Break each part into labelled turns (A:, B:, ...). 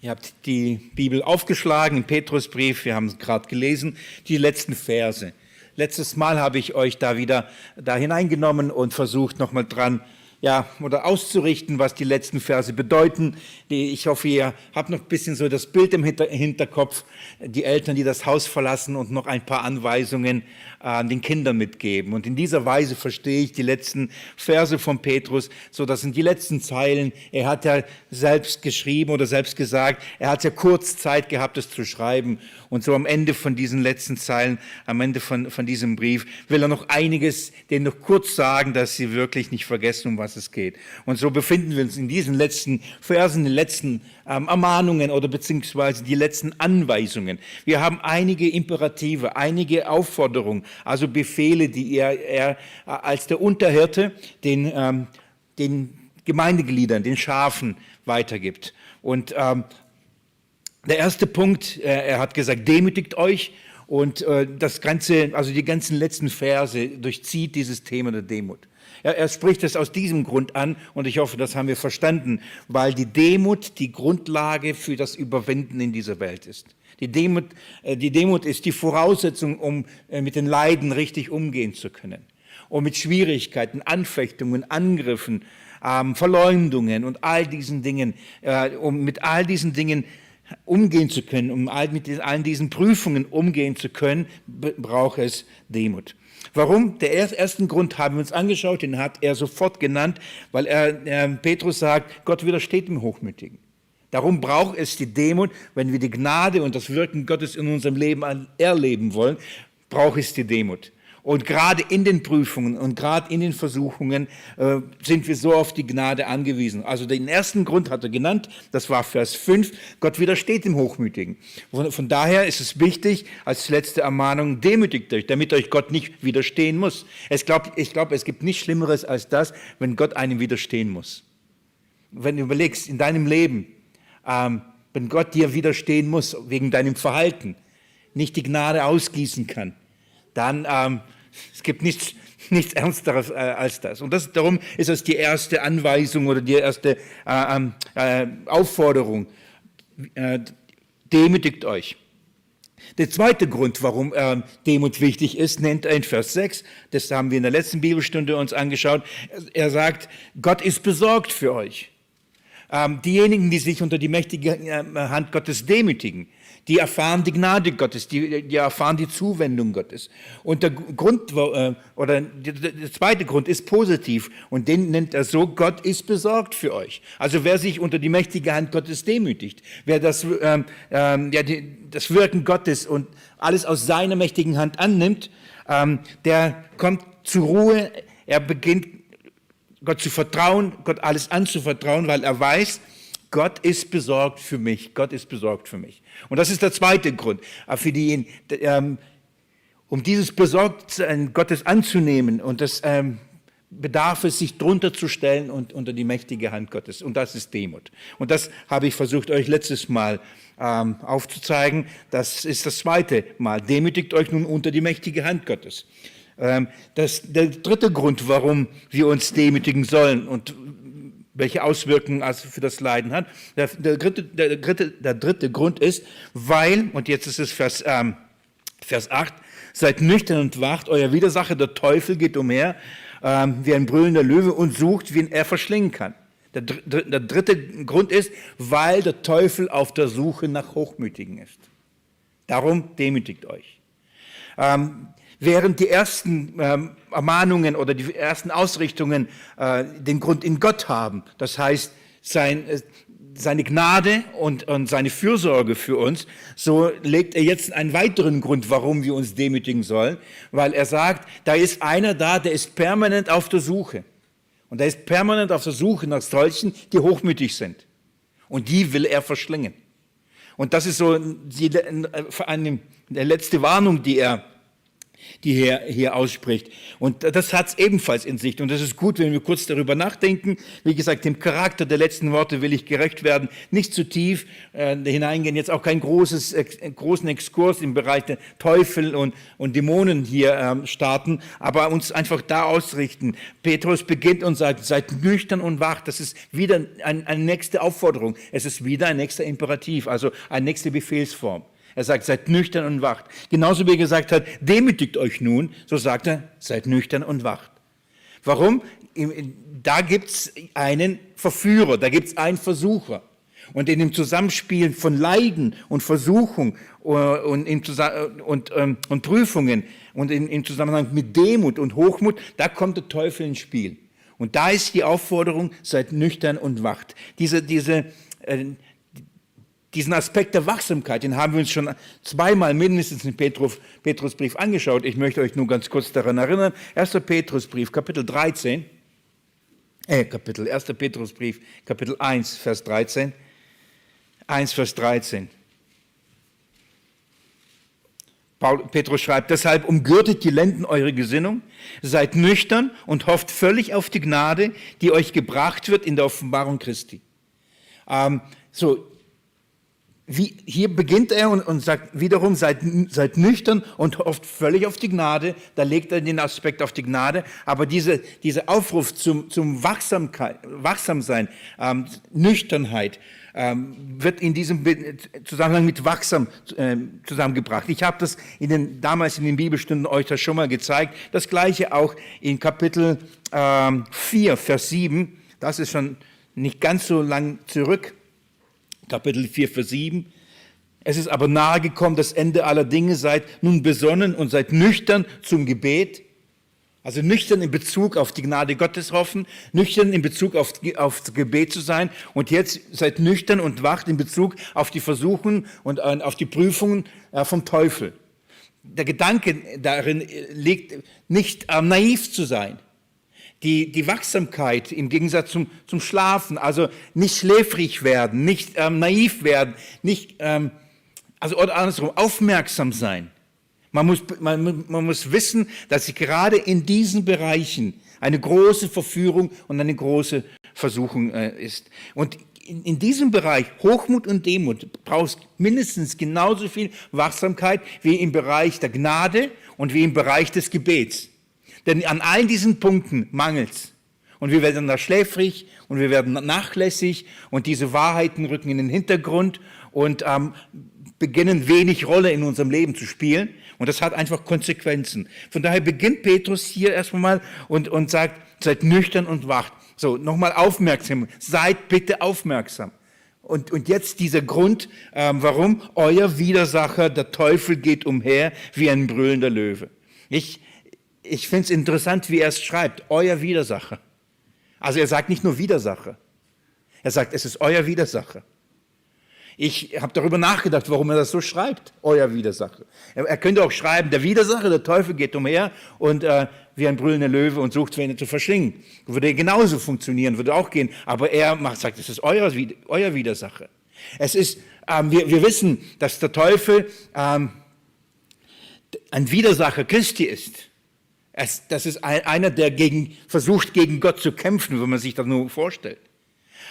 A: Ihr habt die Bibel aufgeschlagen, im Petrusbrief, wir haben es gerade gelesen, die letzten Verse. Letztes Mal habe ich euch da wieder da hineingenommen und versucht nochmal dran ja, oder auszurichten, was die letzten Verse bedeuten. Ich hoffe, ihr habt noch ein bisschen so das Bild im Hinterkopf, die Eltern, die das Haus verlassen und noch ein paar Anweisungen an den Kindern mitgeben. Und in dieser Weise verstehe ich die letzten Verse von Petrus, so das sind die letzten Zeilen. Er hat ja selbst geschrieben oder selbst gesagt, er hat ja kurz Zeit gehabt, es zu schreiben. Und so am Ende von diesen letzten Zeilen, am Ende von, von diesem Brief, will er noch einiges denen noch kurz sagen, dass sie wirklich nicht vergessen, um was es geht. Und so befinden wir uns in diesen letzten Versen, den letzten ähm, Ermahnungen oder beziehungsweise die letzten Anweisungen. Wir haben einige Imperative, einige Aufforderungen, also Befehle, die er, er als der Unterhirte den, ähm, den Gemeindegliedern, den Schafen weitergibt. Und ähm, der erste Punkt, äh, er hat gesagt, demütigt euch. Und äh, das ganze, also die ganzen letzten Verse durchzieht dieses Thema der Demut. Er, er spricht es aus diesem Grund an und ich hoffe, das haben wir verstanden, weil die Demut die Grundlage für das Überwinden in dieser Welt ist. Die Demut, äh, die Demut ist die Voraussetzung, um äh, mit den Leiden richtig umgehen zu können. Und mit Schwierigkeiten, Anfechtungen, Angriffen, ähm, Verleumdungen und all diesen Dingen, äh, um mit all diesen Dingen umgehen zu können, um all, mit all diesen Prüfungen umgehen zu können, braucht es Demut. Warum? Der ersten Grund haben wir uns angeschaut, den hat er sofort genannt, weil er, äh, Petrus sagt, Gott widersteht dem Hochmütigen. Darum braucht es die Demut, wenn wir die Gnade und das Wirken Gottes in unserem Leben erleben wollen, braucht es die Demut. Und gerade in den Prüfungen und gerade in den Versuchungen äh, sind wir so auf die Gnade angewiesen. Also den ersten Grund hat er genannt, das war Vers 5, Gott widersteht dem Hochmütigen. Von, von daher ist es wichtig, als letzte Ermahnung, demütigt euch, damit euch Gott nicht widerstehen muss. Es glaub, ich glaube, es gibt nichts Schlimmeres als das, wenn Gott einem widerstehen muss. Wenn du überlegst, in deinem Leben, ähm, wenn Gott dir widerstehen muss wegen deinem Verhalten, nicht die Gnade ausgießen kann, dann ähm, es gibt nichts, nichts Ernsteres äh, als das. Und das, darum ist das die erste Anweisung oder die erste äh, ähm, äh, Aufforderung. Äh, demütigt euch. Der zweite Grund, warum äh, Demut wichtig ist, nennt er in Vers 6. Das haben wir in der letzten Bibelstunde uns angeschaut. Er sagt, Gott ist besorgt für euch. Ähm, diejenigen, die sich unter die mächtige äh, Hand Gottes demütigen, die erfahren die Gnade Gottes, die, die erfahren die Zuwendung Gottes. Und der Grund, äh, oder der zweite Grund ist positiv und den nennt er so, Gott ist besorgt für euch. Also wer sich unter die mächtige Hand Gottes demütigt, wer das, ähm, ähm, ja, die, das Wirken Gottes und alles aus seiner mächtigen Hand annimmt, ähm, der kommt zur Ruhe, er beginnt Gott zu vertrauen, Gott alles anzuvertrauen, weil er weiß, Gott ist besorgt für mich. Gott ist besorgt für mich. Und das ist der zweite Grund. Für die, ähm, um dieses Besorgtsein Gottes anzunehmen und das ähm, bedarf es, sich drunter zu stellen und unter die mächtige Hand Gottes. Und das ist Demut. Und das habe ich versucht, euch letztes Mal ähm, aufzuzeigen. Das ist das zweite Mal. Demütigt euch nun unter die mächtige Hand Gottes. Ähm, das, der dritte Grund, warum wir uns demütigen sollen und welche Auswirkungen also für das Leiden hat. Der, der, dritte, der, dritte, der dritte Grund ist, weil, und jetzt ist es Vers, ähm, Vers 8, seid nüchtern und wacht, euer Widersacher, der Teufel, geht umher ähm, wie ein brüllender Löwe und sucht, wen er verschlingen kann. Der, der dritte Grund ist, weil der Teufel auf der Suche nach Hochmütigen ist. Darum demütigt euch. Ähm, während die ersten ähm, Ermahnungen oder die ersten Ausrichtungen äh, den Grund in Gott haben. Das heißt, sein, äh, seine Gnade und, und seine Fürsorge für uns, so legt er jetzt einen weiteren Grund, warum wir uns demütigen sollen, weil er sagt, da ist einer da, der ist permanent auf der Suche. Und er ist permanent auf der Suche nach solchen, die hochmütig sind. Und die will er verschlingen. Und das ist so die, eine, die letzte Warnung, die er die hier, hier ausspricht. Und das hat es ebenfalls in sich. Und das ist gut, wenn wir kurz darüber nachdenken. Wie gesagt, dem Charakter der letzten Worte will ich gerecht werden. Nicht zu tief äh, hineingehen. Jetzt auch keinen großes, äh, großen Exkurs im Bereich der Teufel und, und Dämonen hier ähm, starten, aber uns einfach da ausrichten. Petrus beginnt und sagt, seid nüchtern und wach. Das ist wieder ein, eine nächste Aufforderung. Es ist wieder ein nächster Imperativ, also eine nächste Befehlsform. Er sagt, seid nüchtern und wacht. Genauso wie er gesagt hat, demütigt euch nun, so sagt er, seid nüchtern und wacht. Warum? Da gibt es einen Verführer, da gibt es einen Versucher. Und in dem Zusammenspiel von Leiden und Versuchung äh, und, und, ähm, und Prüfungen und in, im Zusammenhang mit Demut und Hochmut, da kommt der Teufel ins Spiel. Und da ist die Aufforderung, seid nüchtern und wacht. Diese, diese, äh, diesen Aspekt der Wachsamkeit, den haben wir uns schon zweimal mindestens im Petrus, Petrusbrief angeschaut. Ich möchte euch nur ganz kurz daran erinnern. 1. Petrusbrief, Kapitel 13, äh, Kapitel, 1. Petrusbrief, Kapitel 1, Vers 13. 1, Vers 13. Paul, Petrus schreibt, deshalb umgürtet die Lenden eure Gesinnung, seid nüchtern und hofft völlig auf die Gnade, die euch gebracht wird in der Offenbarung Christi. Ähm, so, wie, hier beginnt er und, und sagt wiederum, seid, seid, nüchtern und hofft völlig auf die Gnade. Da legt er den Aspekt auf die Gnade. Aber diese, dieser Aufruf zum, zum Wachsamkeit, Wachsamsein, ähm, Nüchternheit, ähm, wird in diesem Zusammenhang mit wachsam äh, zusammengebracht. Ich habe das in den, damals in den Bibelstunden euch das schon mal gezeigt. Das gleiche auch in Kapitel ähm, 4, Vers 7. Das ist schon nicht ganz so lang zurück. Kapitel 4, Vers 7. Es ist aber nahegekommen, das Ende aller Dinge, seid nun besonnen und seid nüchtern zum Gebet. Also nüchtern in Bezug auf die Gnade Gottes hoffen, nüchtern in Bezug auf, auf das Gebet zu sein und jetzt seid nüchtern und wacht in Bezug auf die Versuchen und äh, auf die Prüfungen äh, vom Teufel. Der Gedanke darin liegt, nicht äh, naiv zu sein, die, die Wachsamkeit im Gegensatz zum, zum Schlafen, also nicht schläfrig werden, nicht ähm, naiv werden, nicht, ähm, also oder andersrum, aufmerksam sein. Man muss, man, man muss wissen, dass sich gerade in diesen Bereichen eine große Verführung und eine große Versuchung äh, ist. Und in, in, diesem Bereich Hochmut und Demut brauchst mindestens genauso viel Wachsamkeit wie im Bereich der Gnade und wie im Bereich des Gebets. Denn an allen diesen Punkten mangelt's. Und wir werden da schläfrig und wir werden nachlässig und diese Wahrheiten rücken in den Hintergrund und ähm, beginnen wenig Rolle in unserem Leben zu spielen. Und das hat einfach Konsequenzen. Von daher beginnt Petrus hier erstmal und, und sagt, seid nüchtern und wacht. So, nochmal aufmerksam. Seid bitte aufmerksam. Und, und jetzt dieser Grund, ähm, warum euer Widersacher, der Teufel, geht umher wie ein brüllender Löwe. Ich, ich finde es interessant, wie er es schreibt, euer Widersacher. Also er sagt nicht nur Widersacher, er sagt, es ist euer Widersacher. Ich habe darüber nachgedacht, warum er das so schreibt, euer Widersacher. Er, er könnte auch schreiben, der Widersacher, der Teufel geht umher und äh, wie ein brüllender Löwe und sucht, wen er zu verschlingen. Würde genauso funktionieren, würde auch gehen. Aber er macht, sagt, es ist euer, euer Widersacher. Es ist, ähm, wir, wir wissen, dass der Teufel ähm, ein Widersacher Christi ist. Es, das ist einer, der gegen, versucht, gegen Gott zu kämpfen, wenn man sich das nur vorstellt.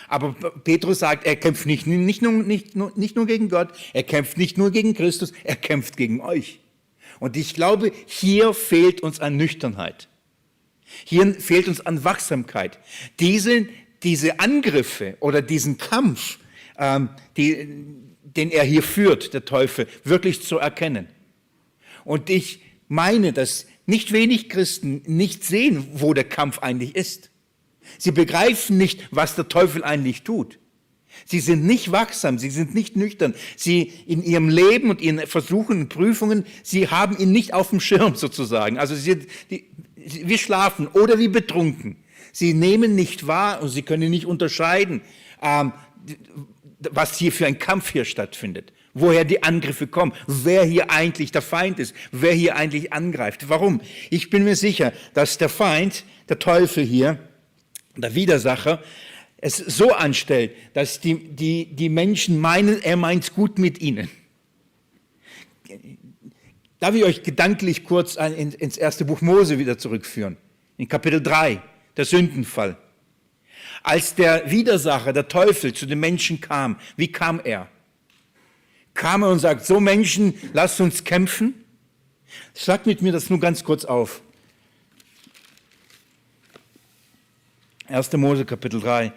A: Aber Petrus sagt, er kämpft nicht, nicht, nur, nicht, nur, nicht nur gegen Gott, er kämpft nicht nur gegen Christus, er kämpft gegen euch. Und ich glaube, hier fehlt uns an Nüchternheit. Hier fehlt uns an Wachsamkeit. Diese, diese Angriffe oder diesen Kampf, ähm, die, den er hier führt, der Teufel, wirklich zu erkennen. Und ich meine, dass nicht wenig Christen nicht sehen, wo der Kampf eigentlich ist. Sie begreifen nicht, was der Teufel eigentlich tut. Sie sind nicht wachsam, sie sind nicht nüchtern. Sie in ihrem Leben und ihren Versuchen und Prüfungen, sie haben ihn nicht auf dem Schirm sozusagen. Also sie, die, wir schlafen oder wie betrunken. Sie nehmen nicht wahr und sie können nicht unterscheiden, ähm, was hier für ein Kampf hier stattfindet woher die Angriffe kommen, wer hier eigentlich der Feind ist, wer hier eigentlich angreift. Warum? Ich bin mir sicher, dass der Feind, der Teufel hier, der Widersacher, es so anstellt, dass die, die, die Menschen meinen, er meint es gut mit ihnen. Darf ich euch gedanklich kurz ins erste Buch Mose wieder zurückführen? In Kapitel 3, der Sündenfall. Als der Widersacher, der Teufel, zu den Menschen kam, wie kam er? Kam er und sagt, so Menschen, lasst uns kämpfen? Sagt mit mir das nur ganz kurz auf. 1. Mose Kapitel 3.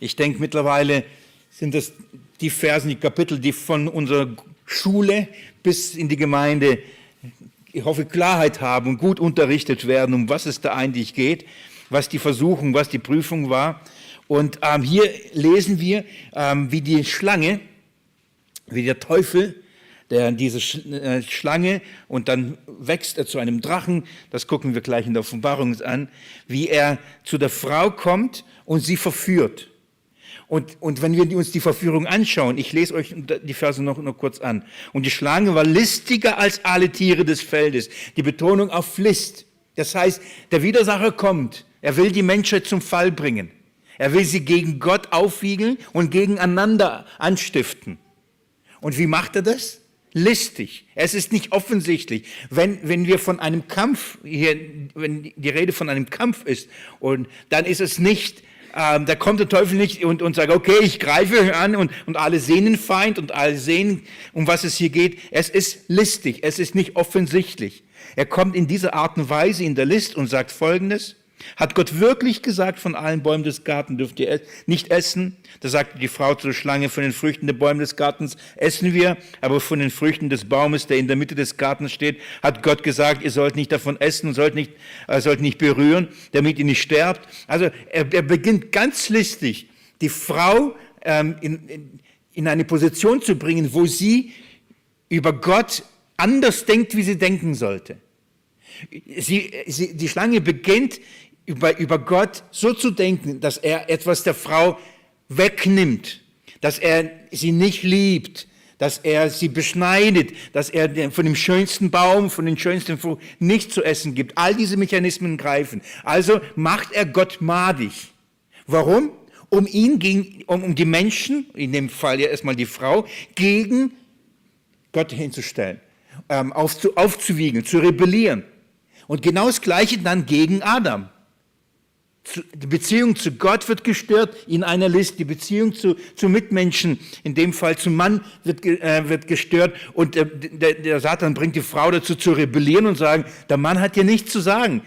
A: Ich denke mittlerweile sind das die Versen, die Kapitel, die von unserer Schule bis in die Gemeinde, ich hoffe, Klarheit haben und gut unterrichtet werden, um was es da eigentlich geht, was die Versuchung, was die Prüfung war. Und ähm, hier lesen wir, ähm, wie die Schlange, wie der Teufel der diese äh, Schlange und dann wächst er zu einem Drachen, das gucken wir gleich in der Offenbarung an, wie er zu der Frau kommt und sie verführt. Und, und wenn wir uns die Verführung anschauen, ich lese euch die Verse noch, noch kurz an. Und die Schlange war listiger als alle Tiere des Feldes. Die Betonung auf List. Das heißt, der Widersacher kommt. Er will die Menschheit zum Fall bringen. Er will sie gegen Gott aufwiegeln und gegeneinander anstiften. Und wie macht er das? listig. Es ist nicht offensichtlich. Wenn, wenn wir von einem Kampf, hier, wenn die Rede von einem Kampf ist, und dann ist es nicht, ähm, da kommt der Teufel nicht und, und sagt, okay, ich greife an und, und alle sehen den Feind und alle sehen, um was es hier geht. Es ist listig, es ist nicht offensichtlich. Er kommt in dieser Art und Weise in der List und sagt Folgendes, hat Gott wirklich gesagt, von allen Bäumen des Gartens dürft ihr nicht essen? Da sagte die Frau zur Schlange, von den Früchten der Bäume des Gartens essen wir, aber von den Früchten des Baumes, der in der Mitte des Gartens steht, hat Gott gesagt, ihr sollt nicht davon essen und sollt nicht, äh, sollt nicht berühren, damit ihr nicht sterbt. Also er, er beginnt ganz listig, die Frau ähm, in, in, in eine Position zu bringen, wo sie über Gott anders denkt, wie sie denken sollte. Sie, sie, die Schlange beginnt über, über Gott so zu denken, dass er etwas der Frau wegnimmt, dass er sie nicht liebt, dass er sie beschneidet, dass er von dem schönsten Baum, von den schönsten Frucht nicht zu essen gibt. All diese Mechanismen greifen. Also macht er Gott madig. Warum? Um ihn gegen, um, um die Menschen, in dem Fall ja erstmal die Frau, gegen Gott hinzustellen, ähm, aufzu, aufzuwiegen, zu rebellieren. Und genau das Gleiche dann gegen Adam die Beziehung zu Gott wird gestört in einer List, die Beziehung zu, zu Mitmenschen, in dem Fall zum Mann, wird, äh, wird gestört und äh, der, der Satan bringt die Frau dazu zu rebellieren und sagen, der Mann hat dir nichts zu sagen.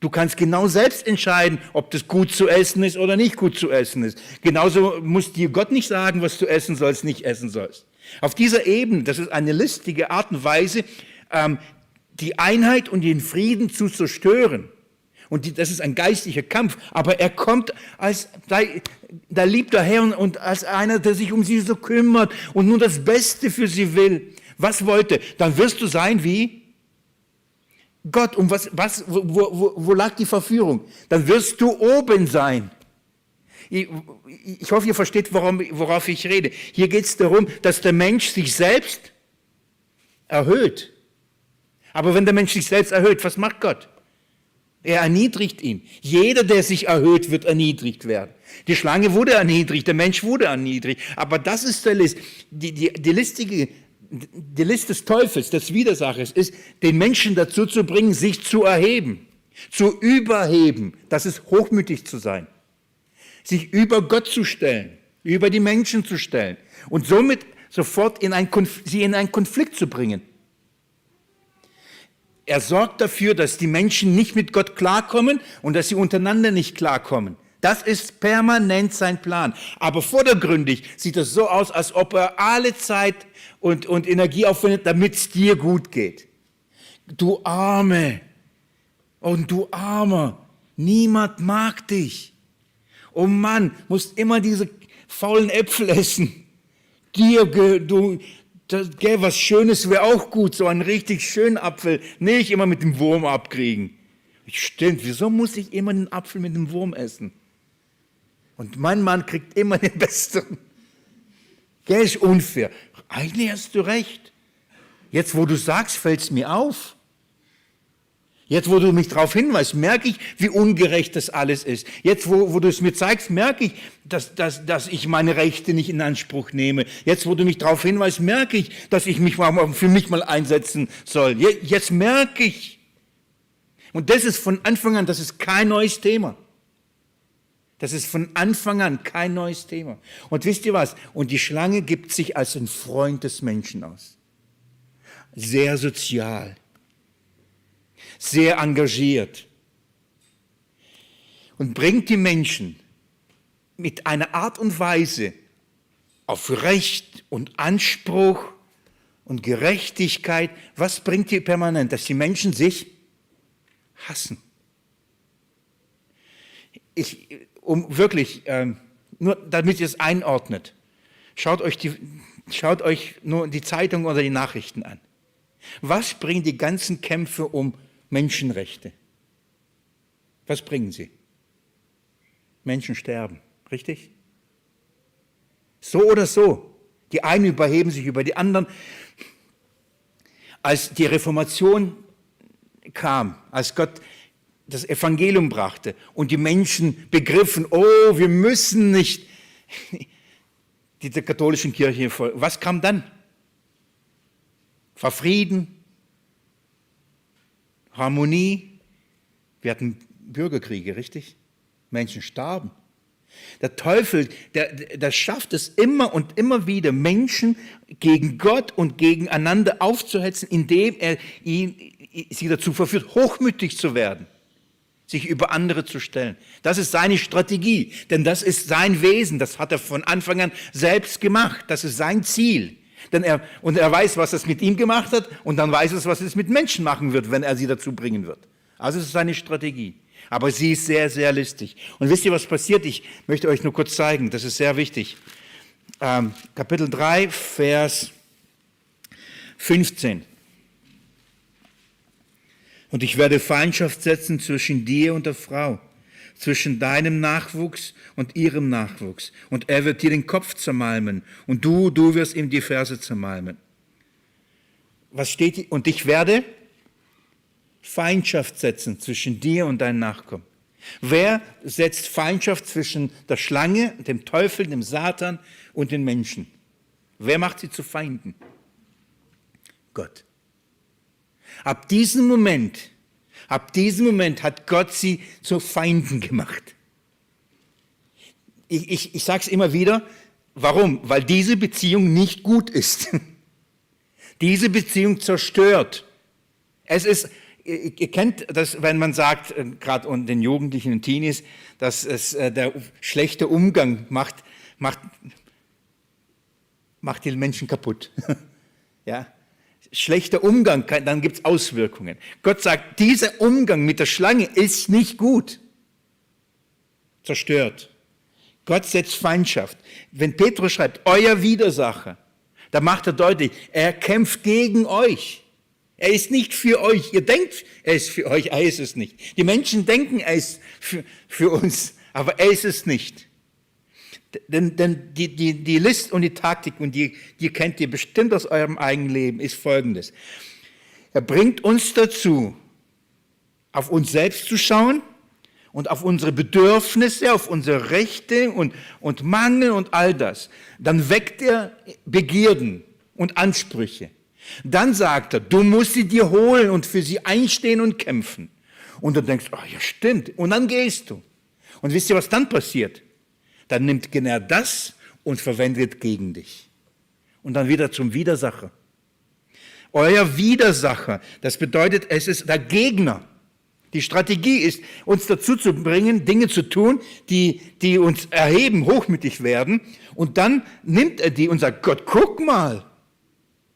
A: Du kannst genau selbst entscheiden, ob das gut zu essen ist oder nicht gut zu essen ist. Genauso muss dir Gott nicht sagen, was du essen sollst, nicht essen sollst. Auf dieser Ebene, das ist eine listige Art und Weise, ähm, die Einheit und den Frieden zu zerstören. Und die, das ist ein geistlicher Kampf. Aber er kommt als da liebt der Herr und als einer, der sich um sie so kümmert und nur das Beste für sie will. Was wollte? Dann wirst du sein wie Gott. Um was, was, wo, wo, wo lag die Verführung? Dann wirst du oben sein. Ich, ich hoffe, ihr versteht, worum, worauf ich rede. Hier geht es darum, dass der Mensch sich selbst erhöht. Aber wenn der Mensch sich selbst erhöht, was macht Gott? Er erniedrigt ihn. Jeder, der sich erhöht, wird erniedrigt werden. Die Schlange wurde erniedrigt, der Mensch wurde erniedrigt. Aber das ist der List. Die, die, die, listige, die List des Teufels, des Widersachers, ist, den Menschen dazu zu bringen, sich zu erheben, zu überheben. Das ist hochmütig zu sein. Sich über Gott zu stellen, über die Menschen zu stellen und somit sofort in ein, sie in einen Konflikt zu bringen. Er sorgt dafür, dass die Menschen nicht mit Gott klarkommen und dass sie untereinander nicht klarkommen. Das ist permanent sein Plan. Aber vordergründig sieht es so aus, als ob er alle Zeit und, und Energie aufwendet, damit es dir gut geht. Du Arme und du Armer, niemand mag dich. Oh Mann, musst immer diese faulen Äpfel essen. Dir, du, das, gell, was Schönes wäre auch gut, so einen richtig schönen Apfel, nicht immer mit dem Wurm abkriegen. Stimmt, wieso muss ich immer den Apfel mit dem Wurm essen? Und mein Mann kriegt immer den besseren. Gell, ist unfair. Eigentlich hast du recht. Jetzt, wo du sagst, fällt es mir auf. Jetzt, wo du mich darauf hinweist, merke ich, wie ungerecht das alles ist. Jetzt, wo, wo du es mir zeigst, merke ich, dass, dass, dass ich meine Rechte nicht in Anspruch nehme. Jetzt, wo du mich darauf hinweist, merke ich, dass ich mich mal für mich mal einsetzen soll. Jetzt merke ich. Und das ist von Anfang an, das ist kein neues Thema. Das ist von Anfang an kein neues Thema. Und wisst ihr was? Und die Schlange gibt sich als ein Freund des Menschen aus. Sehr sozial sehr engagiert und bringt die Menschen mit einer Art und Weise auf Recht und Anspruch und Gerechtigkeit. Was bringt die permanent? Dass die Menschen sich hassen. Ich, um wirklich, ähm, nur damit ihr es einordnet, schaut euch, die, schaut euch nur die Zeitung oder die Nachrichten an. Was bringen die ganzen Kämpfe um Menschenrechte. Was bringen sie? Menschen sterben, richtig? So oder so. Die einen überheben sich über die anderen. Als die Reformation kam, als Gott das Evangelium brachte und die Menschen begriffen, oh, wir müssen nicht dieser katholischen Kirche folgen. Was kam dann? War Frieden, Harmonie. Wir hatten Bürgerkriege, richtig? Menschen starben. Der Teufel, der, der schafft es immer und immer wieder, Menschen gegen Gott und gegeneinander aufzuhetzen, indem er ihn, sie dazu verführt, hochmütig zu werden, sich über andere zu stellen. Das ist seine Strategie, denn das ist sein Wesen, das hat er von Anfang an selbst gemacht, das ist sein Ziel. Denn er, und er weiß, was es mit ihm gemacht hat und dann weiß es, was es mit Menschen machen wird, wenn er sie dazu bringen wird. Also es ist seine Strategie. Aber sie ist sehr, sehr listig. Und wisst ihr, was passiert? Ich möchte euch nur kurz zeigen, das ist sehr wichtig. Ähm, Kapitel 3, Vers 15. Und ich werde Feindschaft setzen zwischen dir und der Frau zwischen deinem Nachwuchs und ihrem Nachwuchs. Und er wird dir den Kopf zermalmen. Und du, du wirst ihm die Ferse zermalmen. Was steht hier? Und ich werde Feindschaft setzen zwischen dir und deinen Nachkommen. Wer setzt Feindschaft zwischen der Schlange, dem Teufel, dem Satan und den Menschen? Wer macht sie zu Feinden? Gott. Ab diesem Moment Ab diesem Moment hat Gott sie zu Feinden gemacht. Ich, ich, ich sage es immer wieder, warum? Weil diese Beziehung nicht gut ist. Diese Beziehung zerstört. Es ist, ihr kennt das, wenn man sagt, äh, gerade unter den Jugendlichen und Teenies, dass es äh, der schlechte Umgang macht, macht, macht die Menschen kaputt. ja, schlechter Umgang, dann gibt es Auswirkungen. Gott sagt, dieser Umgang mit der Schlange ist nicht gut. Zerstört. Gott setzt Feindschaft. Wenn Petrus schreibt, euer Widersacher, da macht er deutlich, er kämpft gegen euch. Er ist nicht für euch. Ihr denkt, er ist für euch, er ist es nicht. Die Menschen denken, er ist für, für uns, aber er ist es nicht. Denn, denn die, die, die List und die Taktik, und die, die kennt ihr bestimmt aus eurem eigenen Leben, ist folgendes. Er bringt uns dazu, auf uns selbst zu schauen und auf unsere Bedürfnisse, auf unsere Rechte und, und Mangel und all das. Dann weckt er Begierden und Ansprüche. Dann sagt er, du musst sie dir holen und für sie einstehen und kämpfen. Und du denkst, oh ja stimmt. Und dann gehst du. Und wisst ihr, was dann passiert? Dann nimmt genau das und verwendet gegen dich. Und dann wieder zum Widersacher. Euer Widersacher, das bedeutet, es ist der Gegner. Die Strategie ist, uns dazu zu bringen, Dinge zu tun, die, die uns erheben, hochmütig werden. Und dann nimmt er die und sagt, Gott, guck mal.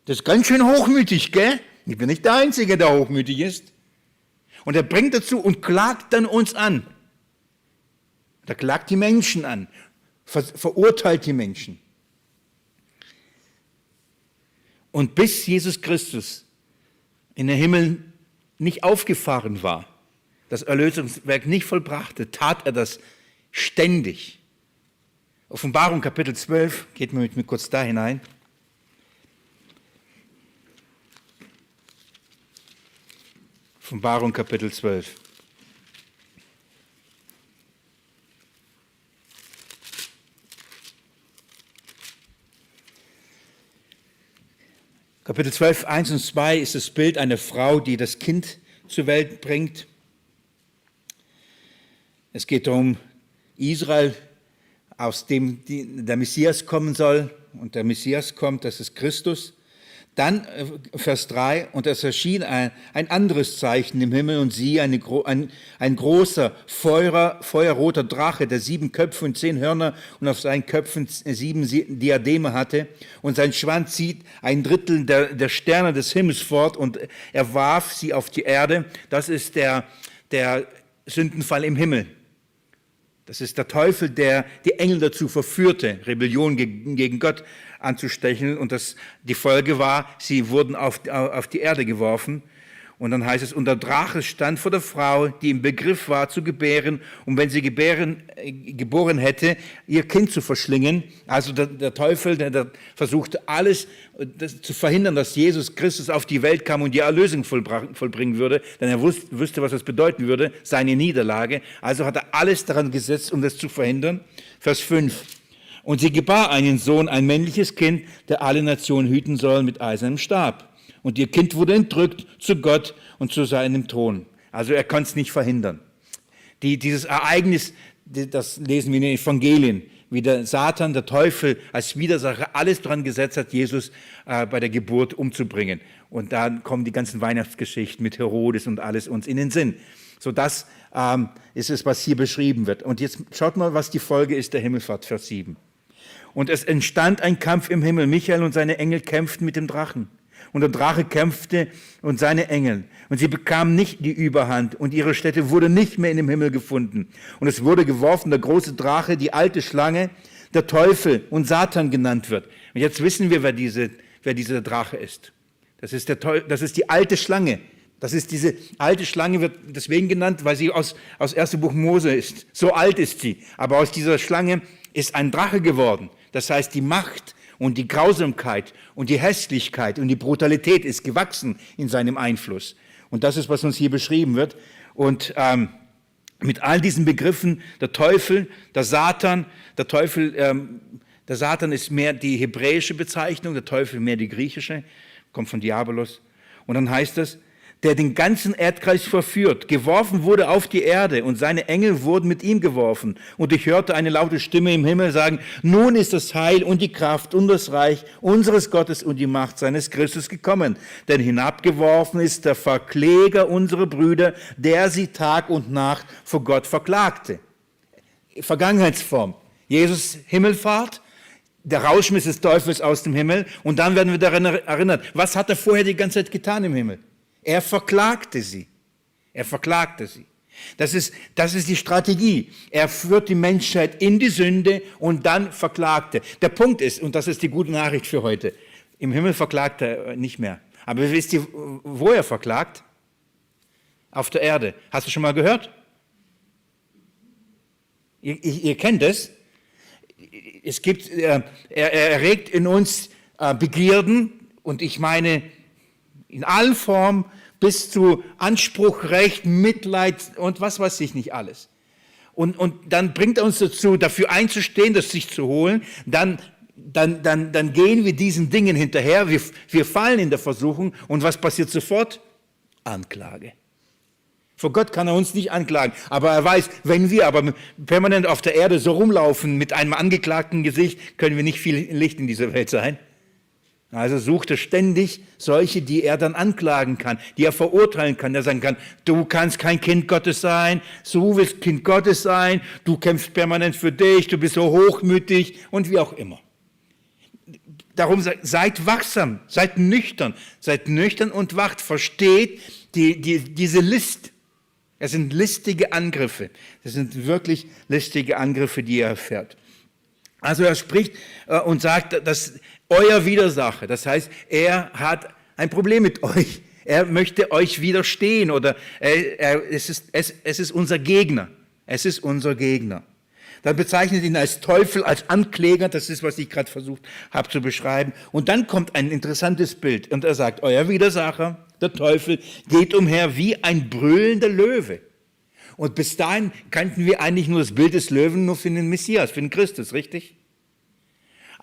A: Das ist ganz schön hochmütig, gell? Ich bin nicht der Einzige, der hochmütig ist. Und er bringt dazu und klagt dann uns an. Er klagt die Menschen an ver verurteilt die Menschen. Und bis Jesus Christus in den Himmel nicht aufgefahren war, das Erlösungswerk nicht vollbrachte, tat er das ständig. Offenbarung Kapitel 12, geht mir mit mir kurz da hinein. Offenbarung Kapitel 12. Kapitel 12, 1 und 2 ist das Bild einer Frau, die das Kind zur Welt bringt. Es geht um Israel, aus dem der Messias kommen soll. Und der Messias kommt, das ist Christus. Dann äh, Vers 3, und es erschien ein, ein anderes Zeichen im Himmel und sie, eine, ein, ein großer, feurer, feuerroter Drache, der sieben Köpfe und zehn Hörner und auf seinen Köpfen sieben Diademe hatte. Und sein Schwanz zieht ein Drittel der, der Sterne des Himmels fort und er warf sie auf die Erde. Das ist der, der Sündenfall im Himmel. Das ist der Teufel, der die Engel dazu verführte, Rebellion gegen, gegen Gott anzustechen. Und das, die Folge war, sie wurden auf, auf die Erde geworfen. Und dann heißt es, und der Drache stand vor der Frau, die im Begriff war zu gebären. Und wenn sie gebären, äh, geboren hätte, ihr Kind zu verschlingen. Also der, der Teufel, der, der, versuchte alles das, zu verhindern, dass Jesus Christus auf die Welt kam und die Erlösung vollbringen würde. Denn er wusste, wusste, was das bedeuten würde, seine Niederlage. Also hat er alles daran gesetzt, um das zu verhindern. Vers 5. Und sie gebar einen Sohn, ein männliches Kind, der alle Nationen hüten soll mit eisernem Stab. Und ihr Kind wurde entrückt zu Gott und zu seinem Thron. Also er konnte es nicht verhindern. Die, dieses Ereignis, das lesen wir in den Evangelien, wie der Satan, der Teufel als Widersacher alles dran gesetzt hat, Jesus äh, bei der Geburt umzubringen. Und dann kommen die ganzen Weihnachtsgeschichten mit Herodes und alles uns in den Sinn. So das ähm, ist es, was hier beschrieben wird. Und jetzt schaut mal, was die Folge ist der Himmelfahrt, Vers 7. Und es entstand ein Kampf im Himmel. Michael und seine Engel kämpften mit dem Drachen. Und der Drache kämpfte und seine Engel. Und sie bekamen nicht die Überhand und ihre Stätte wurde nicht mehr in dem Himmel gefunden. Und es wurde geworfen, der große Drache, die alte Schlange, der Teufel und Satan genannt wird. Und jetzt wissen wir, wer, diese, wer dieser Drache ist. Das ist, der Teufel, das ist die alte Schlange. Das ist diese alte Schlange, wird deswegen genannt, weil sie aus, aus 1. Buch Mose ist. So alt ist sie. Aber aus dieser Schlange ist ein Drache geworden. Das heißt, die Macht und die Grausamkeit und die Hässlichkeit und die Brutalität ist gewachsen in seinem Einfluss. Und das ist, was uns hier beschrieben wird. Und ähm, mit all diesen Begriffen, der Teufel, der Satan, der Teufel, ähm, der Satan ist mehr die hebräische Bezeichnung, der Teufel mehr die griechische, kommt von Diabolos. Und dann heißt es, der den ganzen Erdkreis verführt, geworfen wurde auf die Erde und seine Engel wurden mit ihm geworfen. Und ich hörte eine laute Stimme im Himmel sagen, nun ist das Heil und die Kraft und das Reich unseres Gottes und die Macht seines Christus gekommen. Denn hinabgeworfen ist der Verkläger unserer Brüder, der sie Tag und Nacht vor Gott verklagte. Vergangenheitsform. Jesus Himmelfahrt, der Rauschmiss des Teufels aus dem Himmel und dann werden wir daran erinnert, was hat er vorher die ganze Zeit getan im Himmel? Er verklagte sie. Er verklagte sie. Das ist, das ist die Strategie. Er führt die Menschheit in die Sünde und dann verklagte. Der Punkt ist, und das ist die gute Nachricht für heute, im Himmel verklagt er nicht mehr. Aber wisst ihr, wo er verklagt? Auf der Erde. Hast du schon mal gehört? Ihr, ihr kennt es. Es gibt, äh, er, er erregt in uns äh, Begierden und ich meine in allen Formen bis zu Anspruch, Recht, Mitleid und was weiß ich nicht alles. Und, und dann bringt er uns dazu, dafür einzustehen, das sich zu holen. Dann, dann, dann, dann gehen wir diesen Dingen hinterher. Wir, wir fallen in der Versuchung. Und was passiert sofort? Anklage. Vor Gott kann er uns nicht anklagen. Aber er weiß, wenn wir aber permanent auf der Erde so rumlaufen mit einem angeklagten Gesicht, können wir nicht viel Licht in dieser Welt sein. Also sucht er ständig solche, die er dann anklagen kann, die er verurteilen kann, der sagen kann, du kannst kein Kind Gottes sein, du willst Kind Gottes sein, du kämpfst permanent für dich, du bist so hochmütig und wie auch immer. Darum seid wachsam, seid nüchtern, seid nüchtern und wacht, versteht die, die, diese List. Es sind listige Angriffe. Das sind wirklich listige Angriffe, die er erfährt. Also er spricht äh, und sagt, dass euer Widersacher. Das heißt, er hat ein Problem mit euch. Er möchte euch widerstehen oder er, er, es, ist, es, es ist unser Gegner. Es ist unser Gegner. Dann bezeichnet ihn als Teufel, als Ankläger. Das ist, was ich gerade versucht habe zu beschreiben. Und dann kommt ein interessantes Bild. Und er sagt, euer Widersacher, der Teufel, geht umher wie ein brüllender Löwe. Und bis dahin kannten wir eigentlich nur das Bild des Löwen nur für den Messias, für den Christus, richtig?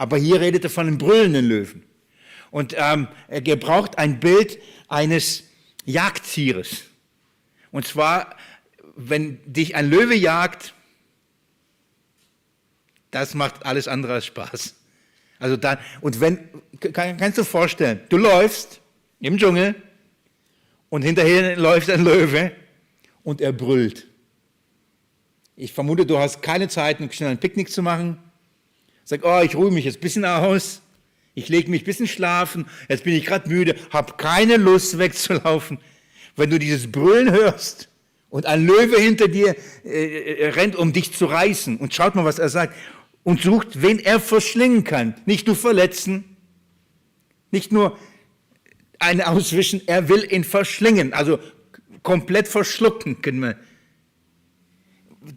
A: Aber hier redet er von einem brüllenden Löwen. Und ähm, er gebraucht ein Bild eines Jagdtieres. Und zwar, wenn dich ein Löwe jagt, das macht alles andere als Spaß. Also dann, und wenn, kann, kannst du vorstellen, du läufst im Dschungel und hinterher läuft ein Löwe und er brüllt. Ich vermute, du hast keine Zeit, schnell ein Picknick zu machen. Sag, oh, ich ruhe mich jetzt ein bisschen aus. Ich lege mich ein bisschen schlafen. Jetzt bin ich gerade müde, habe keine Lust wegzulaufen. Wenn du dieses Brüllen hörst und ein Löwe hinter dir äh, äh, rennt, um dich zu reißen und schaut mal, was er sagt und sucht, wen er verschlingen kann. Nicht nur verletzen, nicht nur eine auswischen, er will ihn verschlingen, also komplett verschlucken, können wir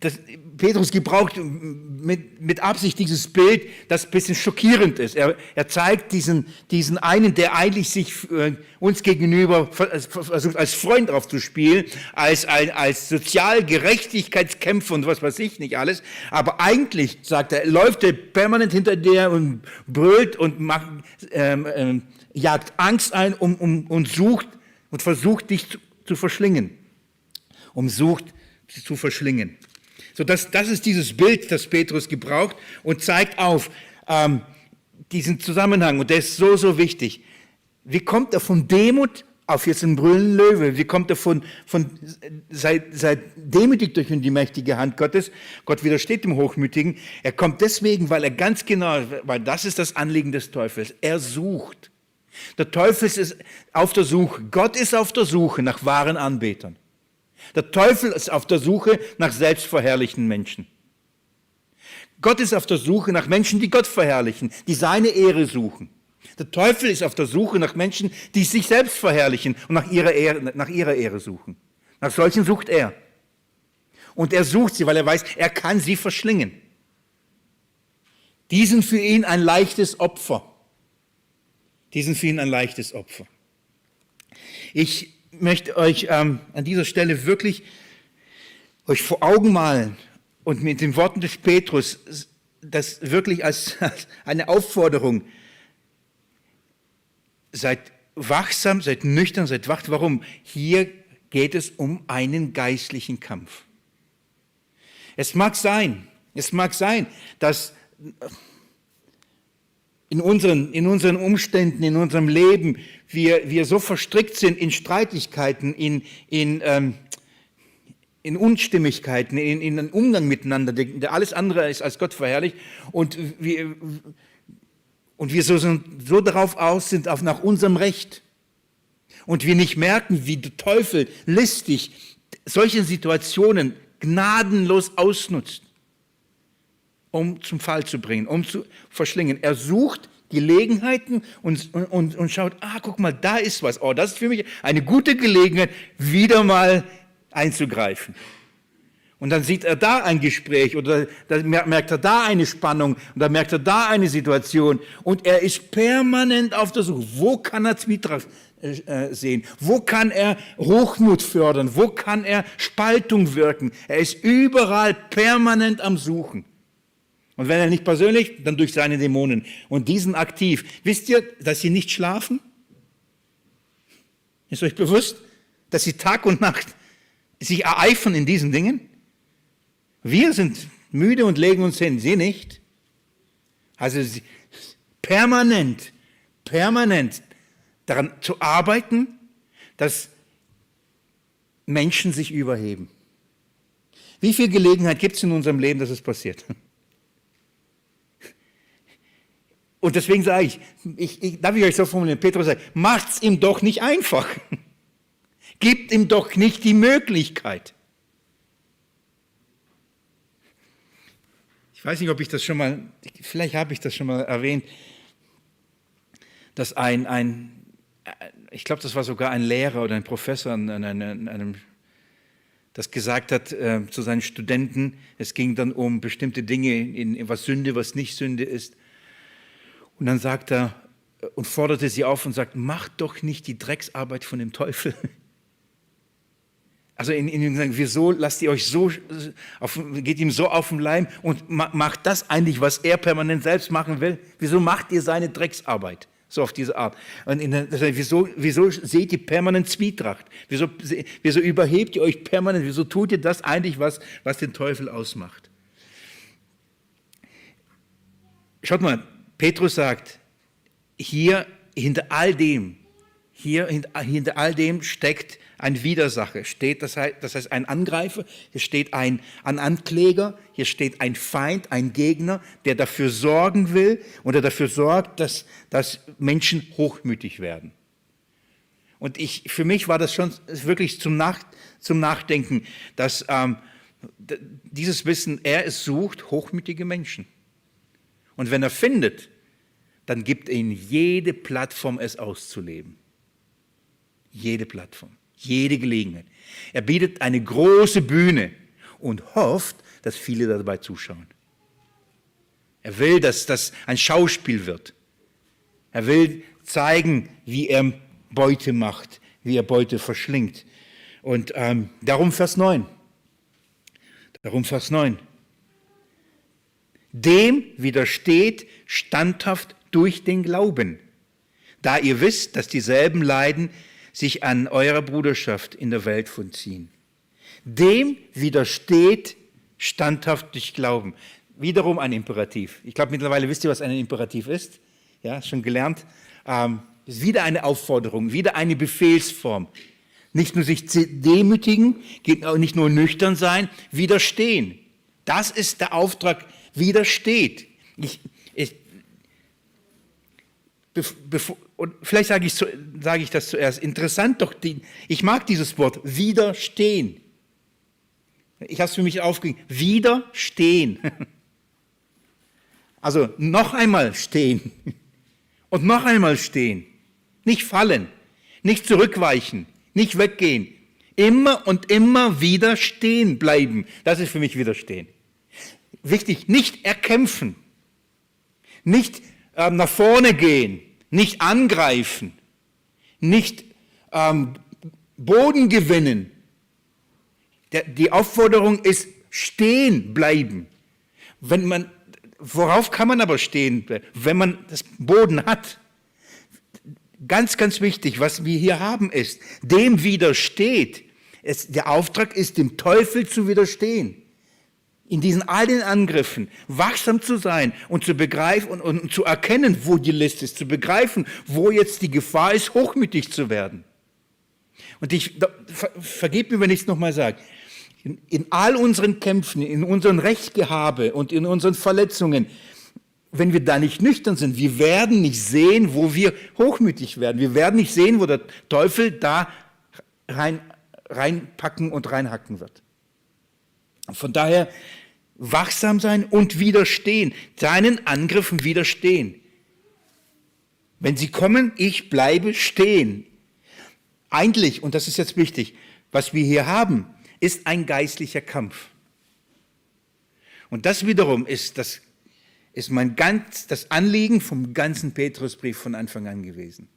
A: das, Petrus gebraucht mit, mit Absicht dieses Bild, das ein bisschen schockierend ist. Er, er zeigt diesen, diesen einen, der eigentlich sich äh, uns gegenüber versucht, als Freund aufzuspielen, als, als, als Sozialgerechtigkeitskämpfer und was weiß ich nicht alles. Aber eigentlich, sagt er, läuft er permanent hinter dir und brüllt und macht, ähm, ähm, jagt Angst ein um, um, und sucht und versucht, dich zu, zu verschlingen. Um sucht, zu verschlingen. So, das, das ist dieses Bild, das Petrus gebraucht und zeigt auf ähm, diesen Zusammenhang. Und der ist so, so wichtig. Wie kommt er von Demut auf jetzt einen brüllenden Löwe? Wie kommt er von, von seid, seid demütig durch die mächtige Hand Gottes? Gott widersteht dem Hochmütigen. Er kommt deswegen, weil er ganz genau, weil das ist das Anliegen des Teufels. Er sucht. Der Teufel ist auf der Suche. Gott ist auf der Suche nach wahren Anbetern. Der Teufel ist auf der Suche nach selbstverherrlichten Menschen. Gott ist auf der Suche nach Menschen, die Gott verherrlichen, die seine Ehre suchen. Der Teufel ist auf der Suche nach Menschen, die sich selbst verherrlichen und nach ihrer Ehre, nach ihrer Ehre suchen. Nach solchen sucht er. Und er sucht sie, weil er weiß, er kann sie verschlingen. Die sind für ihn ein leichtes Opfer. Die sind für ihn ein leichtes Opfer. Ich möchte euch ähm, an dieser Stelle wirklich euch vor Augen malen und mit den Worten des Petrus das wirklich als, als eine Aufforderung, seid wachsam, seid nüchtern, seid wacht. Warum? Hier geht es um einen geistlichen Kampf. Es mag sein, es mag sein, dass in unseren, in unseren Umständen, in unserem Leben, wir, wir so verstrickt sind in Streitigkeiten, in, in, ähm, in Unstimmigkeiten, in, in einen Umgang miteinander, der, alles andere ist als Gott verherrlicht. Und wir, und wir so, so darauf aus sind, auf nach unserem Recht. Und wir nicht merken, wie der Teufel listig solche Situationen gnadenlos ausnutzt um zum Fall zu bringen, um zu verschlingen. Er sucht Gelegenheiten und, und, und schaut, ah, guck mal, da ist was. Oh, das ist für mich eine gute Gelegenheit, wieder mal einzugreifen. Und dann sieht er da ein Gespräch oder dann merkt er da eine Spannung und dann merkt er da eine Situation und er ist permanent auf der Suche. Wo kann er Zwietracht äh, sehen? Wo kann er Hochmut fördern? Wo kann er Spaltung wirken? Er ist überall permanent am Suchen. Und wenn er nicht persönlich, dann durch seine Dämonen. Und diesen aktiv. Wisst ihr, dass sie nicht schlafen? Ist euch bewusst, dass sie Tag und Nacht sich ereifern in diesen Dingen? Wir sind müde und legen uns hin, sie nicht. Also permanent, permanent daran zu arbeiten, dass Menschen sich überheben. Wie viel Gelegenheit gibt es in unserem Leben, dass es passiert? Und deswegen sage ich, ich, ich darf ich euch so formulieren, Petrus sagt, macht's ihm doch nicht einfach. Gebt ihm doch nicht die Möglichkeit. Ich weiß nicht, ob ich das schon mal, vielleicht habe ich das schon mal erwähnt, dass ein, ein ich glaube, das war sogar ein Lehrer oder ein Professor an, an einem das gesagt hat äh, zu seinen Studenten. Es ging dann um bestimmte Dinge, in, in was Sünde, was nicht Sünde ist. Und dann sagt er äh, und forderte sie auf und sagt, macht doch nicht die Drecksarbeit von dem Teufel. Also in, in sagen, wieso lasst ihr euch so, auf, geht ihm so auf den Leim und macht das eigentlich, was er permanent selbst machen will? Wieso macht ihr seine Drecksarbeit? So auf diese Art. Und der, wieso, wieso seht ihr permanent Zwietracht? Wieso, wieso überhebt ihr euch permanent? Wieso tut ihr das eigentlich, was, was den Teufel ausmacht? Schaut mal, Petrus sagt, hier hinter all dem, hier hinter, all dem steckt ein Widersacher, steht, das heißt, das heißt ein Angreifer, hier steht ein, ein Ankläger, hier steht ein Feind, ein Gegner, der dafür sorgen will oder dafür sorgt, dass, dass Menschen hochmütig werden. Und ich, für mich war das schon wirklich zum, Nach, zum Nachdenken, dass ähm, dieses Wissen, er es sucht, hochmütige Menschen. Und wenn er findet, dann gibt er ihnen jede Plattform, es auszuleben. Jede Plattform jede Gelegenheit. Er bietet eine große Bühne und hofft, dass viele dabei zuschauen. Er will, dass das ein Schauspiel wird. Er will zeigen, wie er Beute macht, wie er Beute verschlingt. Und ähm, darum Vers 9. Darum Vers 9. Dem widersteht standhaft durch den Glauben, da ihr wisst, dass dieselben Leiden sich an eurer Bruderschaft in der Welt vollziehen. Dem widersteht standhaft durch Glauben. Wiederum ein Imperativ. Ich glaube, mittlerweile wisst ihr, was ein Imperativ ist. Ja, schon gelernt. Ähm, ist wieder eine Aufforderung, wieder eine Befehlsform. Nicht nur sich demütigen, nicht nur nüchtern sein, widerstehen. Das ist der Auftrag, widersteht. Ich, ich, bevor, und vielleicht sage ich, sage ich das zuerst, interessant doch, die, ich mag dieses Wort, widerstehen. Ich habe es für mich aufgegeben, widerstehen. Also noch einmal stehen und noch einmal stehen. Nicht fallen, nicht zurückweichen, nicht weggehen. Immer und immer wieder stehen bleiben. Das ist für mich widerstehen. Wichtig, nicht erkämpfen, nicht äh, nach vorne gehen, nicht angreifen, nicht ähm, Boden gewinnen. Der, die Aufforderung ist stehen bleiben. Wenn man, worauf kann man aber stehen? Wenn man das Boden hat. Ganz, ganz wichtig, was wir hier haben ist, dem widersteht. Es, der Auftrag ist, dem Teufel zu widerstehen in diesen all den Angriffen wachsam zu sein und zu begreifen und, und, zu erkennen, wo die List ist, zu begreifen, wo jetzt die Gefahr ist, hochmütig zu werden. Und ich, ver, vergebt mir, wenn ich es nochmal sage, in, in all unseren Kämpfen, in unserem Rechtgehabe und in unseren Verletzungen, wenn wir da nicht nüchtern sind, wir werden nicht sehen, wo wir hochmütig werden. Wir werden nicht sehen, wo der Teufel da rein, reinpacken und reinhacken wird. Von daher wachsam sein und widerstehen, seinen Angriffen widerstehen. Wenn sie kommen, ich bleibe stehen. Eigentlich, und das ist jetzt wichtig, was wir hier haben, ist ein geistlicher Kampf. Und das wiederum ist, das, ist mein ganz, das Anliegen vom ganzen Petrusbrief von Anfang an gewesen.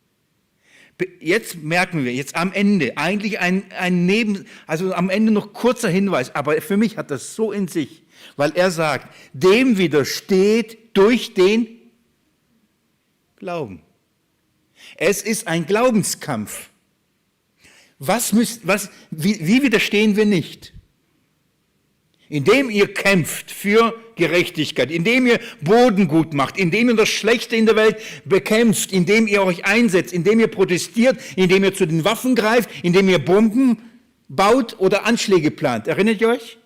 A: Jetzt merken wir, jetzt am Ende, eigentlich ein, ein Neben, also am Ende noch kurzer Hinweis, aber für mich hat das so in sich, weil er sagt, dem widersteht durch den Glauben. Es ist ein Glaubenskampf. Was müsst, was, wie, wie widerstehen wir nicht? Indem ihr kämpft für Gerechtigkeit, indem ihr Boden gut macht, indem ihr das Schlechte in der Welt bekämpft, indem ihr euch einsetzt, indem ihr protestiert, indem ihr zu den Waffen greift, indem ihr Bomben baut oder Anschläge plant. Erinnert ihr euch?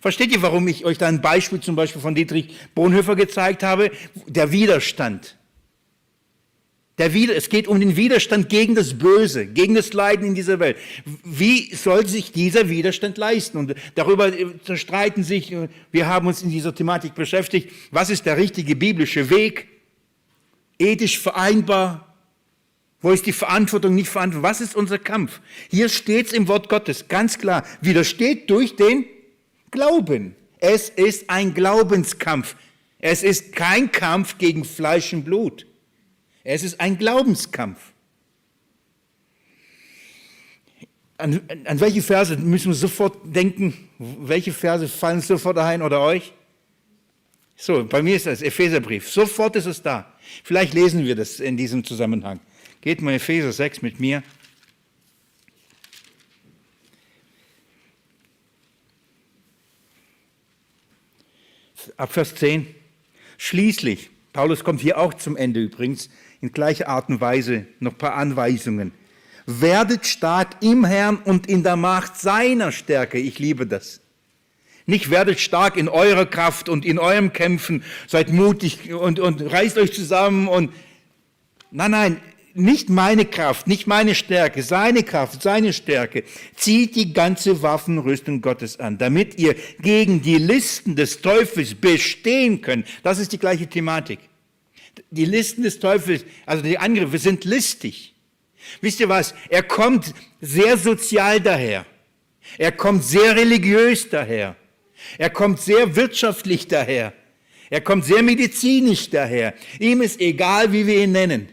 A: Versteht ihr, warum ich euch da ein Beispiel zum Beispiel von Dietrich Bonhoeffer gezeigt habe? Der Widerstand. Der Wider es geht um den Widerstand gegen das Böse, gegen das Leiden in dieser Welt. Wie soll sich dieser Widerstand leisten? Und darüber zerstreiten sich, wir haben uns in dieser Thematik beschäftigt, was ist der richtige biblische Weg, ethisch vereinbar, Wo ist die Verantwortung, nicht Verantwortung? Was ist unser Kampf? Hier steht es im Wort Gottes, ganz klar. Widersteht durch den Glauben. Es ist ein Glaubenskampf. Es ist kein Kampf gegen Fleisch und Blut. Es ist ein Glaubenskampf. An, an welche Verse müssen wir sofort denken? Welche Verse fallen sofort ein oder euch? So, bei mir ist das Epheserbrief. Sofort ist es da. Vielleicht lesen wir das in diesem Zusammenhang. Geht mal Epheser 6 mit mir. Ab Vers 10. Schließlich, Paulus kommt hier auch zum Ende übrigens, in gleicher Art und Weise noch ein paar Anweisungen. Werdet stark im Herrn und in der Macht seiner Stärke. Ich liebe das. Nicht werdet stark in eurer Kraft und in eurem Kämpfen, seid mutig und, und reißt euch zusammen und nein, nein, nicht meine Kraft, nicht meine Stärke, seine Kraft, seine Stärke. Zieht die ganze Waffenrüstung Gottes an, damit ihr gegen die Listen des Teufels bestehen könnt. Das ist die gleiche Thematik. Die Listen des Teufels, also die Angriffe sind listig. Wisst ihr was? Er kommt sehr sozial daher. Er kommt sehr religiös daher. Er kommt sehr wirtschaftlich daher. Er kommt sehr medizinisch daher. Ihm ist egal, wie wir ihn nennen.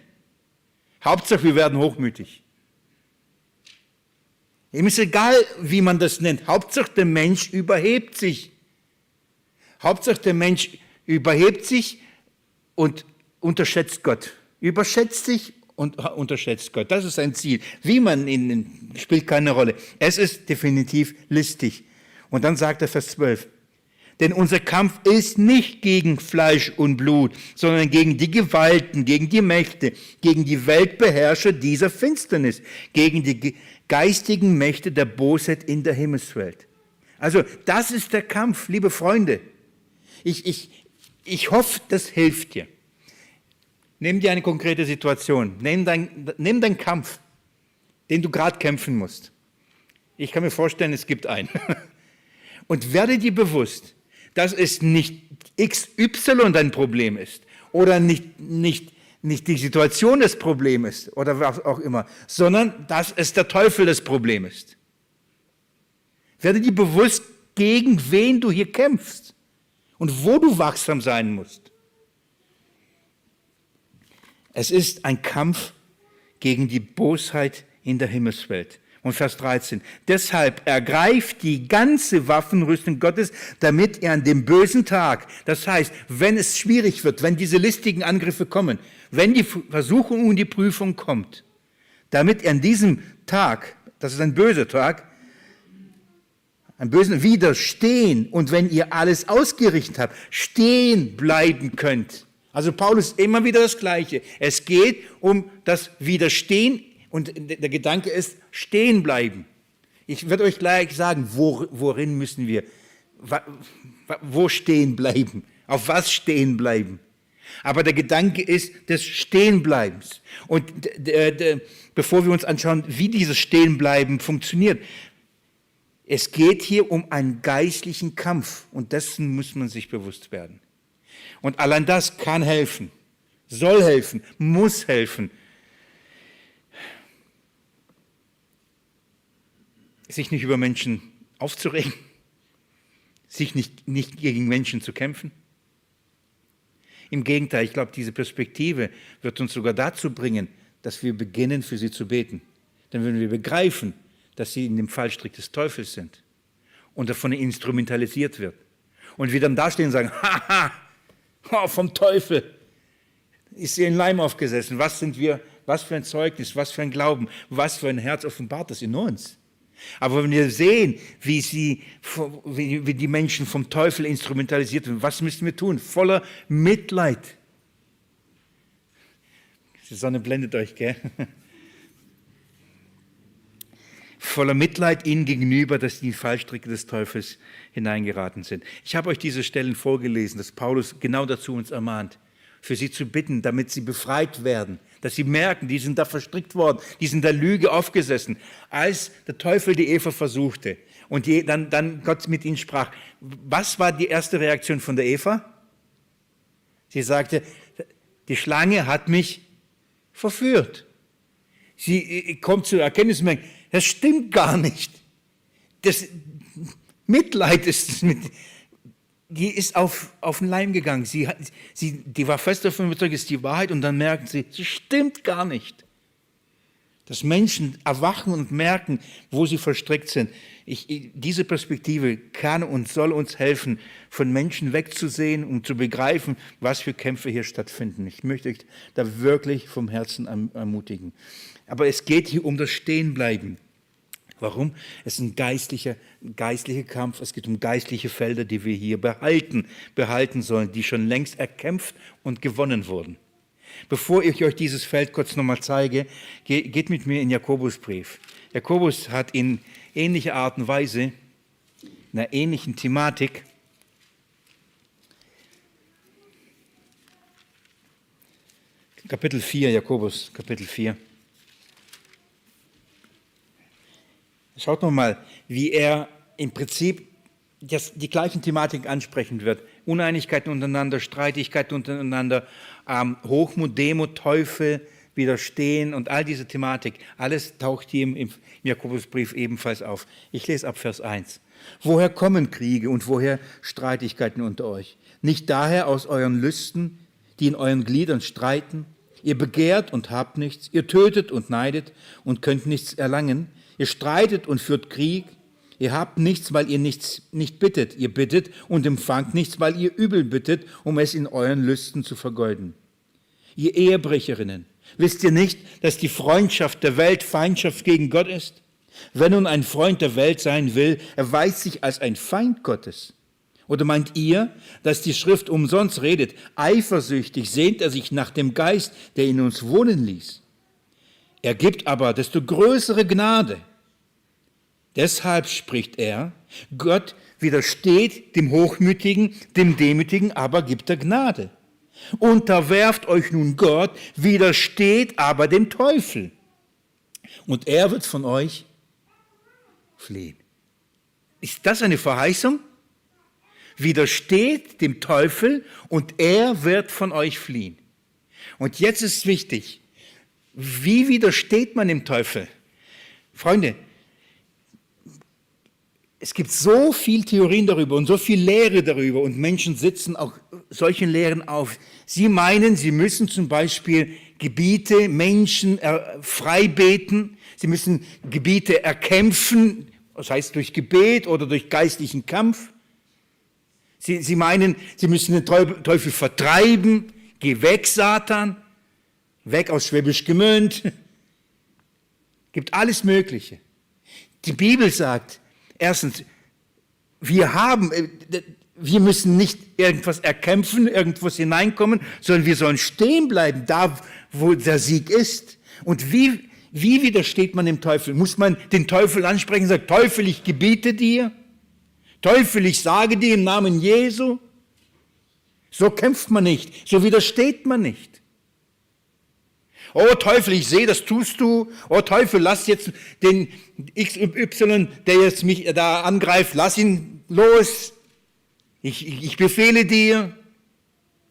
A: Hauptsache, wir werden hochmütig. Ihm ist egal, wie man das nennt. Hauptsache, der Mensch überhebt sich. Hauptsache, der Mensch überhebt sich und unterschätzt Gott. Überschätzt sich und unterschätzt Gott. Das ist sein Ziel. Wie man ihn spielt keine Rolle. Es ist definitiv listig. Und dann sagt er Vers 12. Denn unser Kampf ist nicht gegen Fleisch und Blut, sondern gegen die Gewalten, gegen die Mächte, gegen die Weltbeherrscher dieser Finsternis, gegen die geistigen Mächte der Bosheit in der Himmelswelt. Also das ist der Kampf, liebe Freunde. Ich, ich, ich hoffe, das hilft dir. Nimm dir eine konkrete Situation. Nimm, dein, nimm deinen Kampf, den du gerade kämpfen musst. Ich kann mir vorstellen, es gibt einen. Und werde dir bewusst, dass es nicht XY dein Problem ist oder nicht, nicht, nicht die Situation das Problem ist oder was auch immer, sondern dass es der Teufel das Problem ist. Werde dir bewusst, gegen wen du hier kämpfst und wo du wachsam sein musst. Es ist ein Kampf gegen die Bosheit in der Himmelswelt. Und Vers 13. Deshalb ergreift die ganze Waffenrüstung Gottes, damit er an dem bösen Tag, das heißt, wenn es schwierig wird, wenn diese listigen Angriffe kommen, wenn die Versuchung und die Prüfung kommt, damit er an diesem Tag, das ist ein böser Tag, ein bösen Widerstehen und wenn ihr alles ausgerichtet habt, stehen bleiben könnt. Also Paulus immer wieder das Gleiche. Es geht um das Widerstehen und der Gedanke ist, stehen bleiben. Ich werde euch gleich sagen, worin müssen wir, wo stehen bleiben, auf was stehen bleiben. Aber der Gedanke ist des Stehenbleibens. Und bevor wir uns anschauen, wie dieses Stehenbleiben funktioniert, es geht hier um einen geistlichen Kampf und dessen muss man sich bewusst werden. Und allein das kann helfen, soll helfen, muss helfen, sich nicht über Menschen aufzuregen, sich nicht, nicht gegen Menschen zu kämpfen. Im Gegenteil, ich glaube, diese Perspektive wird uns sogar dazu bringen, dass wir beginnen, für sie zu beten. Denn wenn wir begreifen, dass sie in dem Fallstrick des Teufels sind und davon instrumentalisiert wird und wir dann dastehen und sagen, haha, oh, vom Teufel ist sie in Leim aufgesessen. Was sind wir, was für ein Zeugnis, was für ein Glauben, was für ein Herz offenbart das in uns. Aber wenn wir sehen, wie, sie, wie die Menschen vom Teufel instrumentalisiert werden, was müssen wir tun? Voller Mitleid. Die Sonne blendet euch, gell? Voller Mitleid ihnen gegenüber, dass die Fallstricke des Teufels hineingeraten sind. Ich habe euch diese Stellen vorgelesen, dass Paulus genau dazu uns ermahnt, für sie zu bitten, damit sie befreit werden dass sie merken, die sind da verstrickt worden, die sind der Lüge aufgesessen, als der Teufel die Eva versuchte und die, dann, dann Gott mit ihnen sprach. Was war die erste Reaktion von der Eva? Sie sagte, die Schlange hat mich verführt. Sie äh, kommt zur Erkenntnis merkt, das stimmt gar nicht. Das Mitleid ist mit, die ist auf, auf den Leim gegangen. Sie, sie, die war fest davon überzeugt, ist die Wahrheit und dann merkt sie, es stimmt gar nicht. Dass Menschen erwachen und merken, wo sie verstrickt sind. Ich, diese Perspektive kann und soll uns helfen, von Menschen wegzusehen und um zu begreifen, was für Kämpfe hier stattfinden. Ich möchte euch da wirklich vom Herzen ermutigen. Aber es geht hier um das Stehenbleiben. Warum? Es ist ein geistlicher, geistlicher Kampf. Es geht um geistliche Felder, die wir hier behalten, behalten sollen, die schon längst erkämpft und gewonnen wurden. Bevor ich euch dieses Feld kurz nochmal zeige, geht mit mir in Jakobusbrief. Jakobus hat in ähnlicher Art und Weise, in einer ähnlichen Thematik, Kapitel 4, Jakobus, Kapitel 4. Schaut nochmal, wie er im Prinzip das, die gleichen Thematiken ansprechen wird. Uneinigkeiten untereinander, Streitigkeiten untereinander, ähm, Hochmut, Demut, Teufel, Widerstehen und all diese Thematik. Alles taucht hier im, im Jakobusbrief ebenfalls auf. Ich lese ab Vers 1. Woher kommen Kriege und woher Streitigkeiten unter euch? Nicht daher aus euren Lüsten, die in euren Gliedern streiten? Ihr begehrt und habt nichts, ihr tötet und neidet und könnt nichts erlangen. Ihr streitet und führt Krieg. Ihr habt nichts, weil ihr nichts nicht bittet. Ihr bittet und empfangt nichts, weil ihr übel bittet, um es in euren Lüsten zu vergeuden. Ihr Ehebrecherinnen, wisst ihr nicht, dass die Freundschaft der Welt Feindschaft gegen Gott ist? Wenn nun ein Freund der Welt sein will, erweist sich als ein Feind Gottes. Oder meint ihr, dass die Schrift umsonst redet? Eifersüchtig sehnt er sich nach dem Geist, der in uns wohnen ließ. Er gibt aber desto größere Gnade. Deshalb spricht er, Gott widersteht dem Hochmütigen, dem Demütigen, aber gibt er Gnade. Unterwerft euch nun Gott, widersteht aber dem Teufel. Und er wird von euch fliehen. Ist das eine Verheißung? Widersteht dem Teufel und er wird von euch fliehen. Und jetzt ist wichtig, wie widersteht man dem Teufel? Freunde, es gibt so viel Theorien darüber und so viel Lehre darüber und Menschen sitzen auch solchen Lehren auf. Sie meinen, sie müssen zum Beispiel Gebiete, Menschen frei beten, sie müssen Gebiete erkämpfen, das heißt durch Gebet oder durch geistlichen Kampf. Sie, sie meinen, sie müssen den Teufel vertreiben, geh weg, Satan weg aus Schwäbisch Gmünd, gibt alles Mögliche. Die Bibel sagt, erstens, wir haben, äh, wir müssen nicht irgendwas erkämpfen, irgendwas hineinkommen, sondern wir sollen stehen bleiben, da wo der Sieg ist. Und wie, wie widersteht man dem Teufel? Muss man den Teufel ansprechen und sagen, Teufel, ich gebiete dir? Teufel, ich sage dir im Namen Jesu? So kämpft man nicht, so widersteht man nicht. Oh Teufel, ich sehe, das tust du. Oh Teufel, lass jetzt den XY, der jetzt mich da angreift, lass ihn los. Ich, ich befehle dir.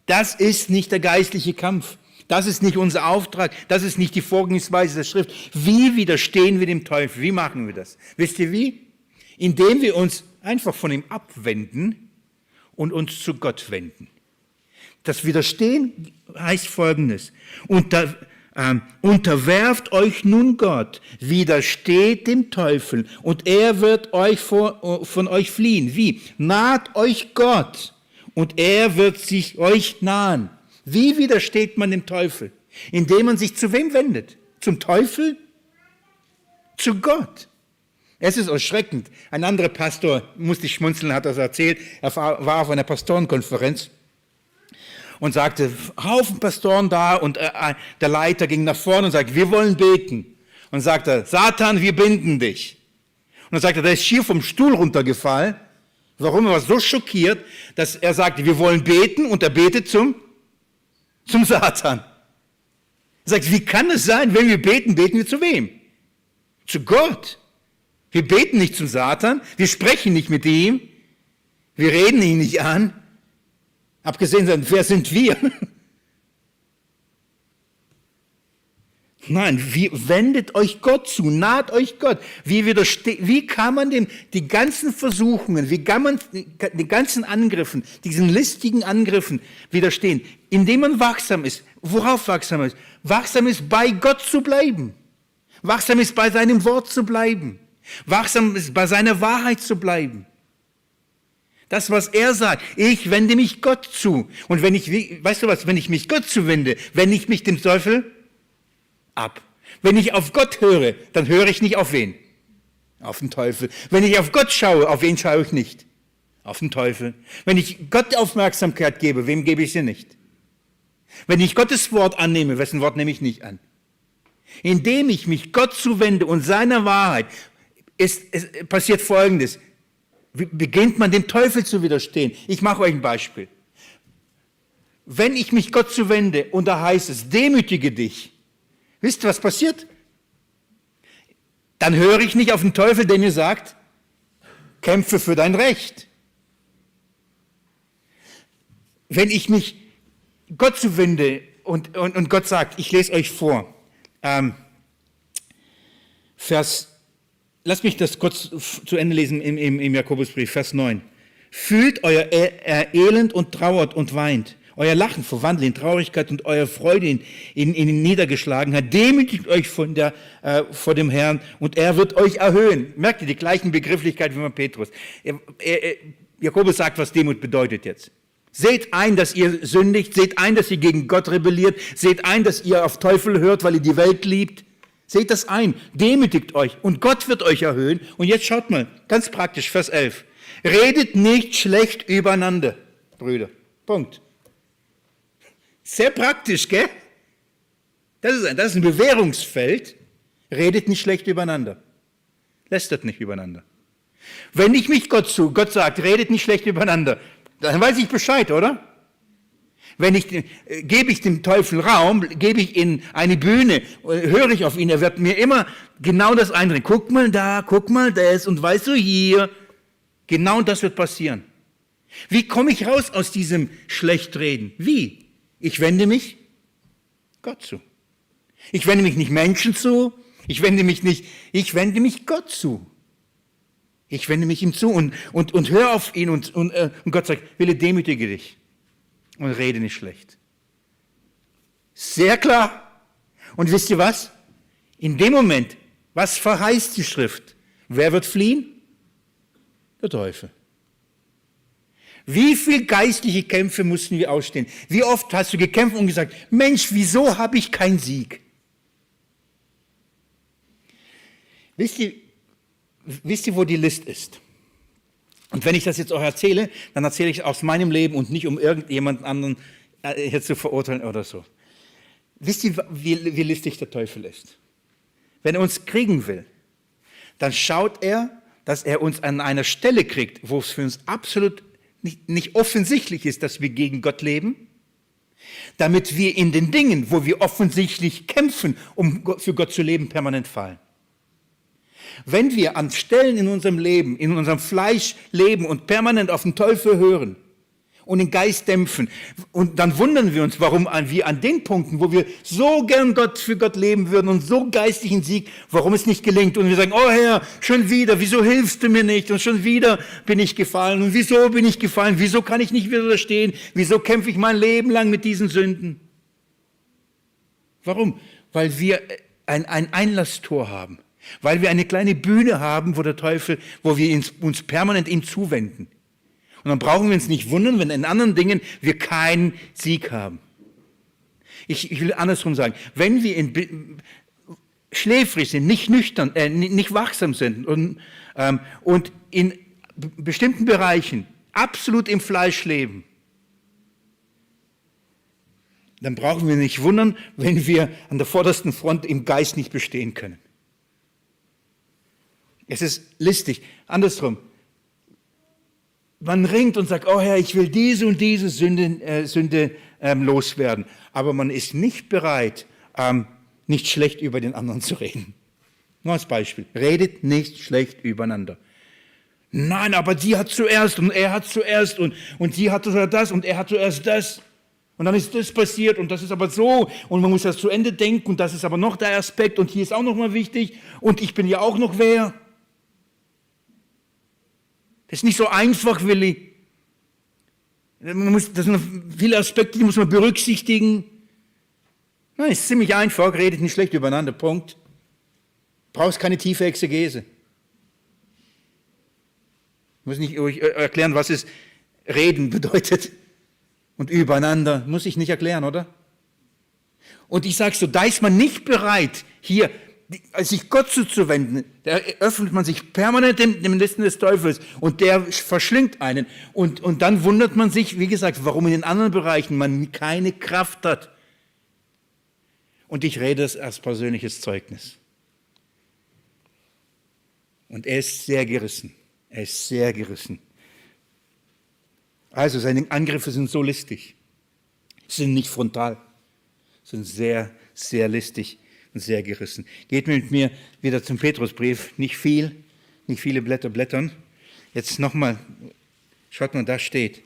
A: Das ist nicht der geistliche Kampf. Das ist nicht unser Auftrag. Das ist nicht die Vorgehensweise der Schrift. Wie widerstehen wir dem Teufel? Wie machen wir das? Wisst ihr wie? Indem wir uns einfach von ihm abwenden und uns zu Gott wenden. Das Widerstehen heißt Folgendes. Unter, ähm, unterwerft euch nun Gott, widersteht dem Teufel und er wird euch vor, von euch fliehen. Wie? Naht euch Gott und er wird sich euch nahen. Wie widersteht man dem Teufel? Indem man sich zu wem wendet? Zum Teufel? Zu Gott. Es ist erschreckend. Ein anderer Pastor, musste ich schmunzeln, hat das erzählt, er war auf einer Pastorenkonferenz und sagte, Haufen Pastoren da und äh, äh, der Leiter ging nach vorne und sagte, wir wollen beten. Und sagte, Satan, wir binden dich. Und dann sagte er, der ist schier vom Stuhl runtergefallen. Warum? Er war so schockiert, dass er sagte, wir wollen beten und er betet zum, zum Satan. Er sagt, wie kann es sein, wenn wir beten, beten wir zu wem? Zu Gott. Wir beten nicht zum Satan, wir sprechen nicht mit ihm, wir reden ihn nicht an, Abgesehen davon, wer sind wir? Nein, wie, wendet euch Gott zu, naht euch Gott. Wie, wie kann man dem, die ganzen Versuchungen, wie kann man den ganzen Angriffen, diesen listigen Angriffen widerstehen? Indem man wachsam ist. Worauf wachsam ist? Wachsam ist, bei Gott zu bleiben. Wachsam ist, bei seinem Wort zu bleiben. Wachsam ist, bei seiner Wahrheit zu bleiben. Das, was er sagt, ich wende mich Gott zu. Und wenn ich, weißt du was, wenn ich mich Gott zuwende, wende ich mich dem Teufel ab. Wenn ich auf Gott höre, dann höre ich nicht auf wen? Auf den Teufel. Wenn ich auf Gott schaue, auf wen schaue ich nicht? Auf den Teufel. Wenn ich Gott Aufmerksamkeit gebe, wem gebe ich sie nicht? Wenn ich Gottes Wort annehme, wessen Wort nehme ich nicht an? Indem ich mich Gott zuwende und seiner Wahrheit, ist, ist, passiert Folgendes. Beginnt man dem Teufel zu widerstehen. Ich mache euch ein Beispiel. Wenn ich mich Gott zuwende und da heißt es, demütige dich, wisst ihr, was passiert? Dann höre ich nicht auf den Teufel, der mir sagt, kämpfe für dein Recht. Wenn ich mich Gott zuwende und, und, und Gott sagt, ich lese euch vor, ähm, Vers, lass mich das kurz zu Ende lesen im, im, im Jakobusbrief, Vers 9. Fühlt euer e, äh, Elend und trauert und weint. Euer Lachen verwandelt in Traurigkeit und euer Freude in, in, in Niedergeschlagenheit. Demütigt euch von der, äh, vor dem Herrn und er wird euch erhöhen. Merkt ihr die gleichen Begrifflichkeiten wie bei Petrus? Er, er, Jakobus sagt, was Demut bedeutet jetzt. Seht ein, dass ihr sündigt, seht ein, dass ihr gegen Gott rebelliert, seht ein, dass ihr auf Teufel hört, weil ihr die Welt liebt. Seht das ein, demütigt euch und Gott wird euch erhöhen. Und jetzt schaut mal, ganz praktisch, Vers 11. Redet nicht schlecht übereinander, Brüder. Punkt. Sehr praktisch, gell? Das ist ein, das ist ein Bewährungsfeld. Redet nicht schlecht übereinander. Lästert nicht übereinander. Wenn ich mich Gott zu, Gott sagt, redet nicht schlecht übereinander, dann weiß ich Bescheid, oder? Wenn ich, äh, gebe ich dem Teufel Raum, gebe ich ihm eine Bühne, äh, höre ich auf ihn, er wird mir immer genau das eindringen. Guck mal da, guck mal das und weißt du hier. Genau das wird passieren. Wie komme ich raus aus diesem Schlechtreden? Wie? Ich wende mich Gott zu. Ich wende mich nicht Menschen zu. Ich wende mich nicht, ich wende mich Gott zu. Ich wende mich ihm zu und, und, und hör auf ihn und, und, äh, und Gott sagt, Wille, demütige dich und rede nicht schlecht. Sehr klar. Und wisst ihr was? In dem Moment, was verheißt die Schrift? Wer wird fliehen? Der Teufel. Wie viele geistliche Kämpfe mussten wir ausstehen? Wie oft hast du gekämpft und gesagt, Mensch, wieso habe ich keinen Sieg? Wisst ihr, wisst ihr, wo die List ist? Und wenn ich das jetzt auch erzähle, dann erzähle ich aus meinem Leben und nicht um irgendjemand anderen äh, hier zu verurteilen oder so. Wisst ihr, wie, wie listig der Teufel ist? Wenn er uns kriegen will, dann schaut er, dass er uns an einer Stelle kriegt, wo es für uns absolut nicht, nicht offensichtlich ist, dass wir gegen Gott leben, damit wir in den Dingen, wo wir offensichtlich kämpfen, um für Gott zu leben, permanent fallen. Wenn wir an Stellen in unserem Leben, in unserem Fleisch leben und permanent auf den Teufel hören und den Geist dämpfen, und dann wundern wir uns, warum wir an den Punkten, wo wir so gern Gott für Gott leben würden und so geistlichen Sieg, warum es nicht gelingt. Und wir sagen, oh Herr, schon wieder, wieso hilfst du mir nicht? Und schon wieder bin ich gefallen. Und wieso bin ich gefallen? Wieso kann ich nicht widerstehen? Wieso kämpfe ich mein Leben lang mit diesen Sünden? Warum? Weil wir ein, ein Einlasstor haben. Weil wir eine kleine Bühne haben, wo der Teufel, wo wir uns permanent ihm zuwenden. Und dann brauchen wir uns nicht wundern, wenn in anderen Dingen wir keinen Sieg haben. Ich, ich will andersrum sagen, wenn wir in, schläfrig sind, nicht nüchtern, äh, nicht wachsam sind und, ähm, und in bestimmten Bereichen absolut im Fleisch leben, dann brauchen wir nicht wundern, wenn wir an der vordersten Front im Geist nicht bestehen können. Es ist listig. Andersrum. Man ringt und sagt, oh Herr, ich will diese und diese Sünde, äh, Sünde ähm, loswerden. Aber man ist nicht bereit, ähm, nicht schlecht über den anderen zu reden. Nur als Beispiel. Redet nicht schlecht übereinander. Nein, aber die hat zuerst und er hat zuerst und, und sie hat das und er hat zuerst das. Und dann ist das passiert und das ist aber so und man muss das zu Ende denken und das ist aber noch der Aspekt und hier ist auch noch mal wichtig und ich bin ja auch noch wer. Das ist nicht so einfach, Willi. Man muss, das sind viele Aspekte, die muss man berücksichtigen. Nein, ist ziemlich einfach, redet nicht schlecht übereinander, Punkt. Brauchst keine tiefe Exegese. Ich muss nicht euch erklären, was es reden bedeutet und übereinander. Muss ich nicht erklären, oder? Und ich sage so, da ist man nicht bereit, hier sich Gott zuzuwenden, da öffnet man sich permanent dem, dem Listen des Teufels und der verschlingt einen. Und, und dann wundert man sich, wie gesagt, warum in den anderen Bereichen man keine Kraft hat. Und ich rede es als persönliches Zeugnis. Und er ist sehr gerissen. Er ist sehr gerissen. Also seine Angriffe sind so listig, sind nicht frontal, sind sehr, sehr listig sehr gerissen. Geht mit mir wieder zum Petrusbrief. Nicht viel, nicht viele Blätter blättern. Jetzt nochmal, schaut mal, da steht.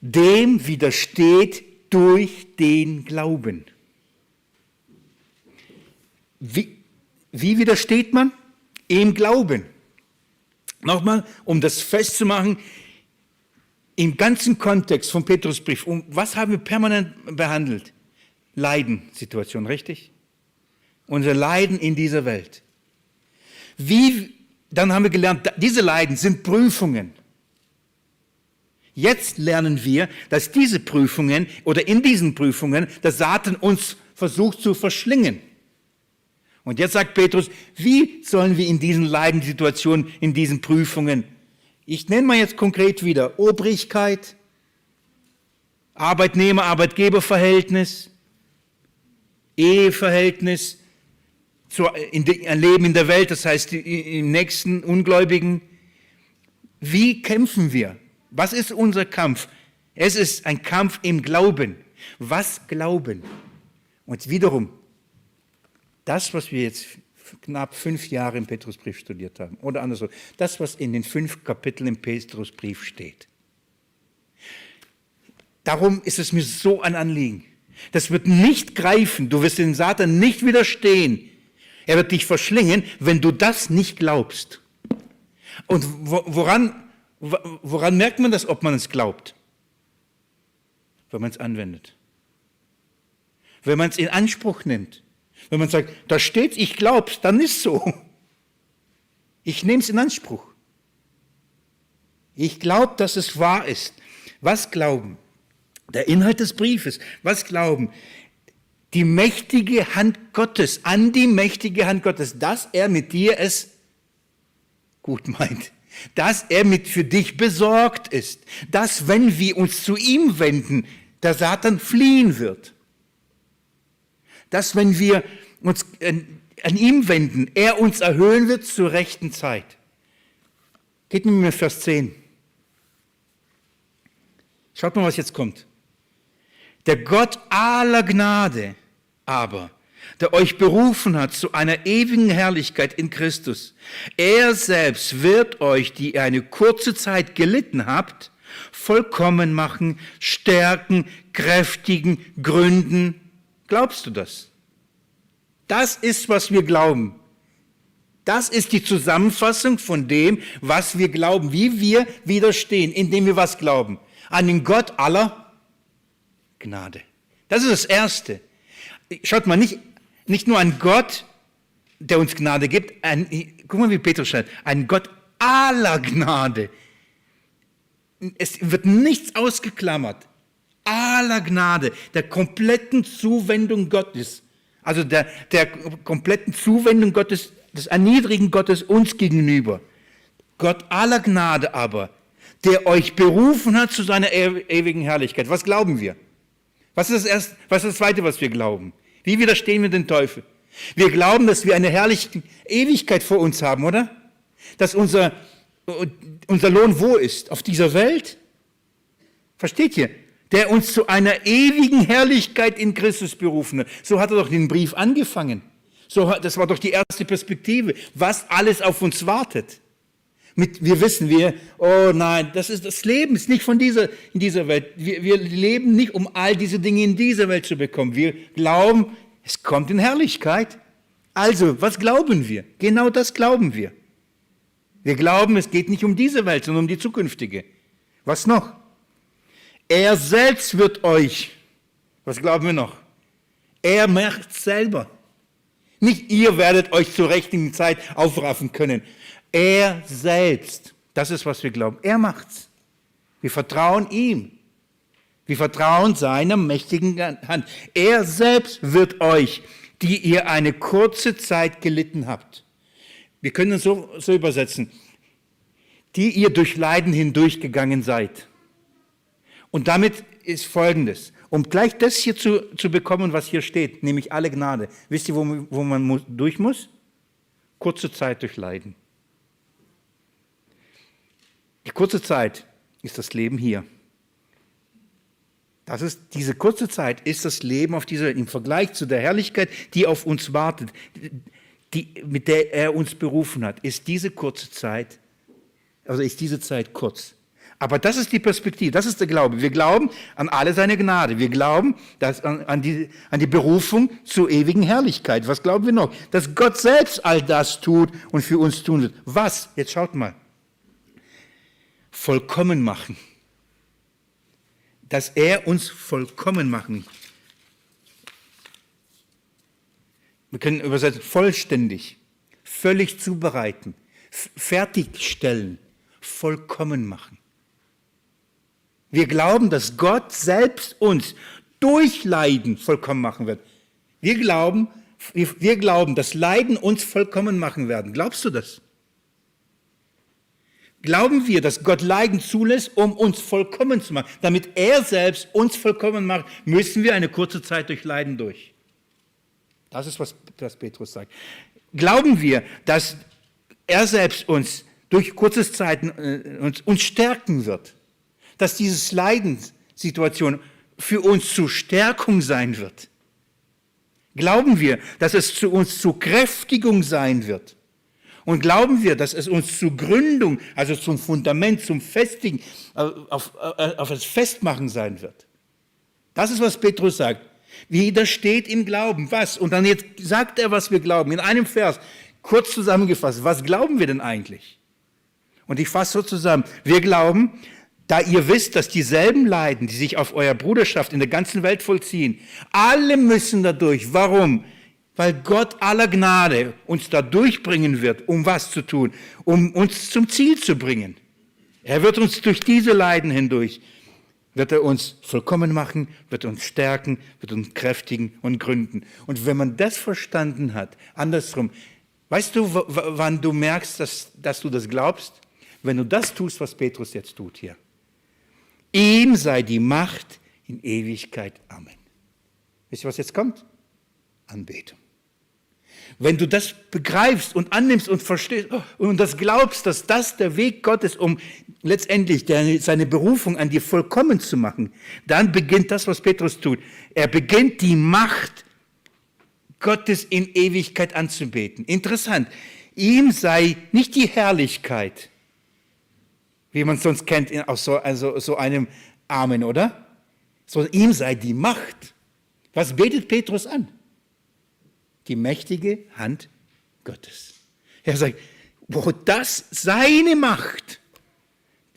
A: Dem widersteht durch den Glauben. Wie, wie widersteht man? Im Glauben. Nochmal, um das festzumachen, im ganzen Kontext vom Petrusbrief, um was haben wir permanent behandelt? Leidensituation, richtig? Unser Leiden in dieser Welt. Wie, dann haben wir gelernt, diese Leiden sind Prüfungen. Jetzt lernen wir, dass diese Prüfungen oder in diesen Prüfungen der Satan uns versucht zu verschlingen. Und jetzt sagt Petrus, wie sollen wir in diesen Leidenssituationen, in diesen Prüfungen ich nenne mal jetzt konkret wieder Obrigkeit, Arbeitnehmer-Arbeitgeber-Verhältnis, Eheverhältnis, ein Leben in der Welt, das heißt im nächsten Ungläubigen. Wie kämpfen wir? Was ist unser Kampf? Es ist ein Kampf im Glauben. Was glauben? Und wiederum, das, was wir jetzt knapp fünf Jahre im Petrusbrief studiert haben. Oder andersrum, das, was in den fünf Kapiteln im Petrusbrief steht. Darum ist es mir so ein Anliegen. Das wird nicht greifen. Du wirst den Satan nicht widerstehen. Er wird dich verschlingen, wenn du das nicht glaubst. Und woran, woran merkt man das, ob man es glaubt? Wenn man es anwendet. Wenn man es in Anspruch nimmt. Wenn man sagt, da steht, ich glaub's, dann ist so. Ich nehme es in Anspruch. Ich glaube, dass es wahr ist. Was glauben? Der Inhalt des Briefes. Was glauben? Die mächtige Hand Gottes, an die mächtige Hand Gottes, dass er mit dir es gut meint. Dass er mit für dich besorgt ist. Dass, wenn wir uns zu ihm wenden, der Satan fliehen wird dass wenn wir uns an ihm wenden, er uns erhöhen wird zur rechten Zeit. Geht mit mir Vers 10. Schaut mal, was jetzt kommt. Der Gott aller Gnade aber, der euch berufen hat zu einer ewigen Herrlichkeit in Christus, er selbst wird euch, die ihr eine kurze Zeit gelitten habt, vollkommen machen, stärken, kräftigen, gründen, Glaubst du das? Das ist, was wir glauben. Das ist die Zusammenfassung von dem, was wir glauben, wie wir widerstehen, indem wir was glauben. An den Gott aller Gnade. Das ist das Erste. Schaut mal, nicht, nicht nur an Gott, der uns Gnade gibt, ein, guck mal, wie Petrus schreibt, ein Gott aller Gnade. Es wird nichts ausgeklammert aller Gnade, der kompletten Zuwendung Gottes, also der, der kompletten Zuwendung Gottes, des erniedrigen Gottes uns gegenüber. Gott aller Gnade aber, der euch berufen hat zu seiner ewigen Herrlichkeit. Was glauben wir? Was ist das, erste, was ist das Zweite, was wir glauben? Wie widerstehen wir den Teufel? Wir glauben, dass wir eine herrliche Ewigkeit vor uns haben, oder? Dass unser, unser Lohn wo ist? Auf dieser Welt? Versteht ihr? der uns zu einer ewigen Herrlichkeit in Christus berufen hat. So hat er doch den Brief angefangen. So, das war doch die erste Perspektive, was alles auf uns wartet. Mit, wir wissen, wir, oh nein, das ist das Leben, ist nicht von dieser, in dieser Welt. Wir, wir leben nicht, um all diese Dinge in dieser Welt zu bekommen. Wir glauben, es kommt in Herrlichkeit. Also, was glauben wir? Genau das glauben wir. Wir glauben, es geht nicht um diese Welt, sondern um die zukünftige. Was noch? Er selbst wird euch, was glauben wir noch? Er macht selber. Nicht ihr werdet euch zur richtigen Zeit aufraffen können. Er selbst, das ist, was wir glauben. Er macht's. Wir vertrauen ihm. Wir vertrauen seiner mächtigen Hand. Er selbst wird euch, die ihr eine kurze Zeit gelitten habt. Wir können es so, so übersetzen. Die ihr durch Leiden hindurchgegangen seid. Und damit ist Folgendes. Um gleich das hier zu, zu bekommen, was hier steht, nämlich alle Gnade. Wisst ihr, wo, wo man muss, durch muss? Kurze Zeit durch Leiden. Die kurze Zeit ist das Leben hier. Das ist, diese kurze Zeit ist das Leben auf dieser im Vergleich zu der Herrlichkeit, die auf uns wartet, die, mit der er uns berufen hat, ist diese kurze Zeit, also ist diese Zeit kurz. Aber das ist die Perspektive, das ist der Glaube. Wir glauben an alle seine Gnade. Wir glauben dass an, an, die, an die Berufung zur ewigen Herrlichkeit. Was glauben wir noch? Dass Gott selbst all das tut und für uns tun wird. Was? Jetzt schaut mal vollkommen machen. Dass er uns vollkommen machen. Wir können übersetzen, vollständig, völlig zubereiten, fertigstellen, vollkommen machen. Wir glauben, dass Gott selbst uns durch Leiden vollkommen machen wird. Wir glauben, wir glauben, dass Leiden uns vollkommen machen werden. Glaubst du das? Glauben wir, dass Gott Leiden zulässt, um uns vollkommen zu machen? Damit er selbst uns vollkommen macht, müssen wir eine kurze Zeit durch Leiden durch. Das ist, was, was Petrus sagt. Glauben wir, dass er selbst uns durch kurze Zeiten äh, uns, uns stärken wird? Dass diese Leidenssituation für uns zur Stärkung sein wird? Glauben wir, dass es zu uns zur Kräftigung sein wird? Und glauben wir, dass es uns zur Gründung, also zum Fundament, zum Festigen, äh, auf, äh, auf das Festmachen sein wird. Das ist, was Petrus sagt. Widersteht im Glauben. Was? Und dann jetzt sagt er, was wir glauben. In einem Vers, kurz zusammengefasst, was glauben wir denn eigentlich? Und ich fasse so zusammen. Wir glauben, da ihr wisst, dass dieselben Leiden, die sich auf eurer Bruderschaft in der ganzen Welt vollziehen, alle müssen dadurch. Warum? Weil Gott aller Gnade uns da durchbringen wird, um was zu tun, um uns zum Ziel zu bringen. Er wird uns durch diese Leiden hindurch, wird er uns vollkommen machen, wird uns stärken, wird uns kräftigen und gründen. Und wenn man das verstanden hat, andersrum, weißt du, wann du merkst, dass, dass du das glaubst? Wenn du das tust, was Petrus jetzt tut hier. Ihm sei die Macht in Ewigkeit. Amen. Wisst ihr, was jetzt kommt? Anbetung. Wenn du das begreifst und annimmst und verstehst und das glaubst, dass das der Weg Gottes, um letztendlich seine Berufung an dir vollkommen zu machen, dann beginnt das, was Petrus tut. Er beginnt die Macht Gottes in Ewigkeit anzubeten. Interessant. Ihm sei nicht die Herrlichkeit, wie man es sonst kennt aus so, also so einem Amen, oder? Sondern ihm sei die Macht. Was betet Petrus an? Die mächtige Hand Gottes. Er sagt, wo das seine Macht,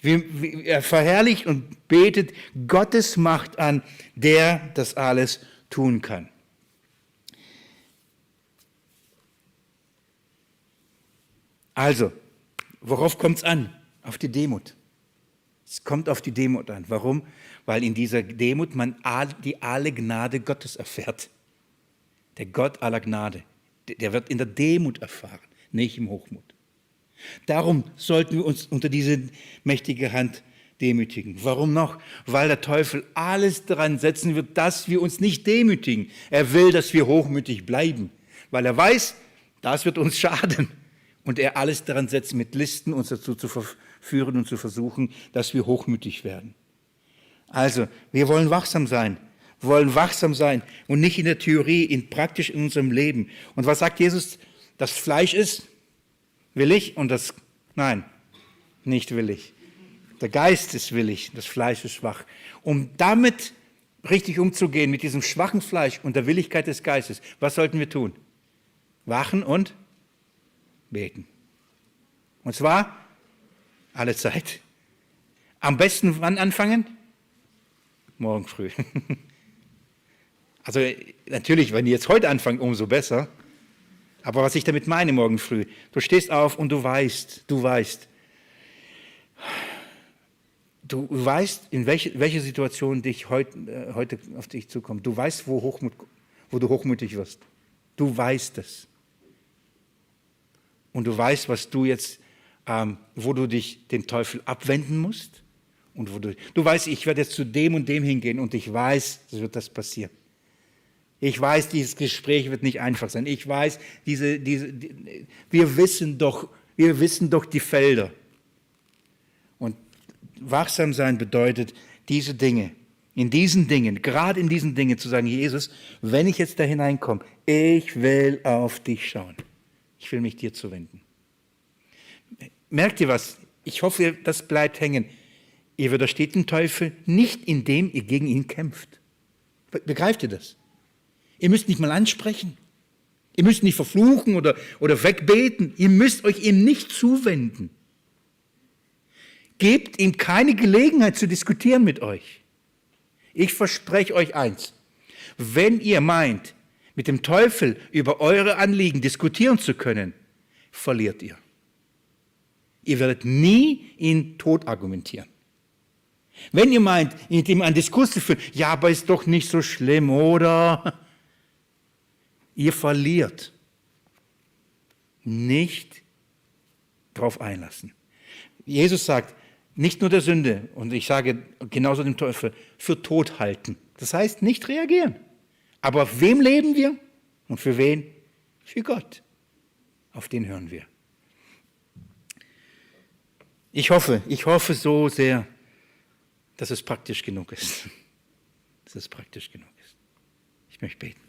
A: er verherrlicht und betet Gottes Macht an, der das alles tun kann. Also, worauf kommt es an? Auf die Demut. Es kommt auf die Demut an. Warum? Weil in dieser Demut man die alle Gnade Gottes erfährt. Der Gott aller Gnade, der wird in der Demut erfahren, nicht im Hochmut. Darum sollten wir uns unter diese mächtige Hand demütigen. Warum noch? Weil der Teufel alles daran setzen wird, dass wir uns nicht demütigen. Er will, dass wir hochmütig bleiben, weil er weiß, das wird uns schaden. Und er alles daran setzt, mit Listen uns dazu zu verführen und zu versuchen, dass wir hochmütig werden. Also, wir wollen wachsam sein wollen wachsam sein und nicht in der Theorie, in praktisch in unserem Leben. Und was sagt Jesus? Das Fleisch ist willig und das, nein, nicht willig. Der Geist ist willig, das Fleisch ist schwach. Um damit richtig umzugehen, mit diesem schwachen Fleisch und der Willigkeit des Geistes, was sollten wir tun? Wachen und beten. Und zwar alle Zeit. Am besten wann anfangen? Morgen früh. Also natürlich, wenn ihr jetzt heute anfangt, umso besser. Aber was ich damit meine, morgen früh, du stehst auf und du weißt, du weißt, du weißt, in welche, welche Situation dich heute, äh, heute auf dich zukommt. Du weißt, wo, Hochmut, wo du hochmütig wirst. Du weißt es. Und du weißt, was du jetzt, ähm, wo du dich dem Teufel abwenden musst. Und wo du, du weißt, ich werde jetzt zu dem und dem hingehen und ich weiß, es wird das passieren. Ich weiß, dieses Gespräch wird nicht einfach sein. Ich weiß, diese, diese, die, wir wissen doch, wir wissen doch die Felder. Und wachsam sein bedeutet, diese Dinge, in diesen Dingen, gerade in diesen Dingen zu sagen, Jesus, wenn ich jetzt da hineinkomme, ich will auf dich schauen. Ich will mich dir zuwenden. Merkt ihr was? Ich hoffe, das bleibt hängen. Ihr widersteht dem Teufel nicht, indem ihr gegen ihn kämpft. Begreift ihr das? Ihr müsst nicht mal ansprechen. Ihr müsst nicht verfluchen oder, oder wegbeten. Ihr müsst euch ihm nicht zuwenden. Gebt ihm keine Gelegenheit zu diskutieren mit euch. Ich verspreche euch eins. Wenn ihr meint, mit dem Teufel über eure Anliegen diskutieren zu können, verliert ihr. Ihr werdet nie ihn tot argumentieren. Wenn ihr meint, mit ihm einen Diskurs zu führen, ja, aber ist doch nicht so schlimm, oder? Ihr verliert. Nicht darauf einlassen. Jesus sagt, nicht nur der Sünde, und ich sage genauso dem Teufel, für tot halten. Das heißt, nicht reagieren. Aber auf wem leben wir? Und für wen? Für Gott. Auf den hören wir. Ich hoffe, ich hoffe so sehr, dass es praktisch genug ist. Dass es praktisch genug ist. Ich möchte beten.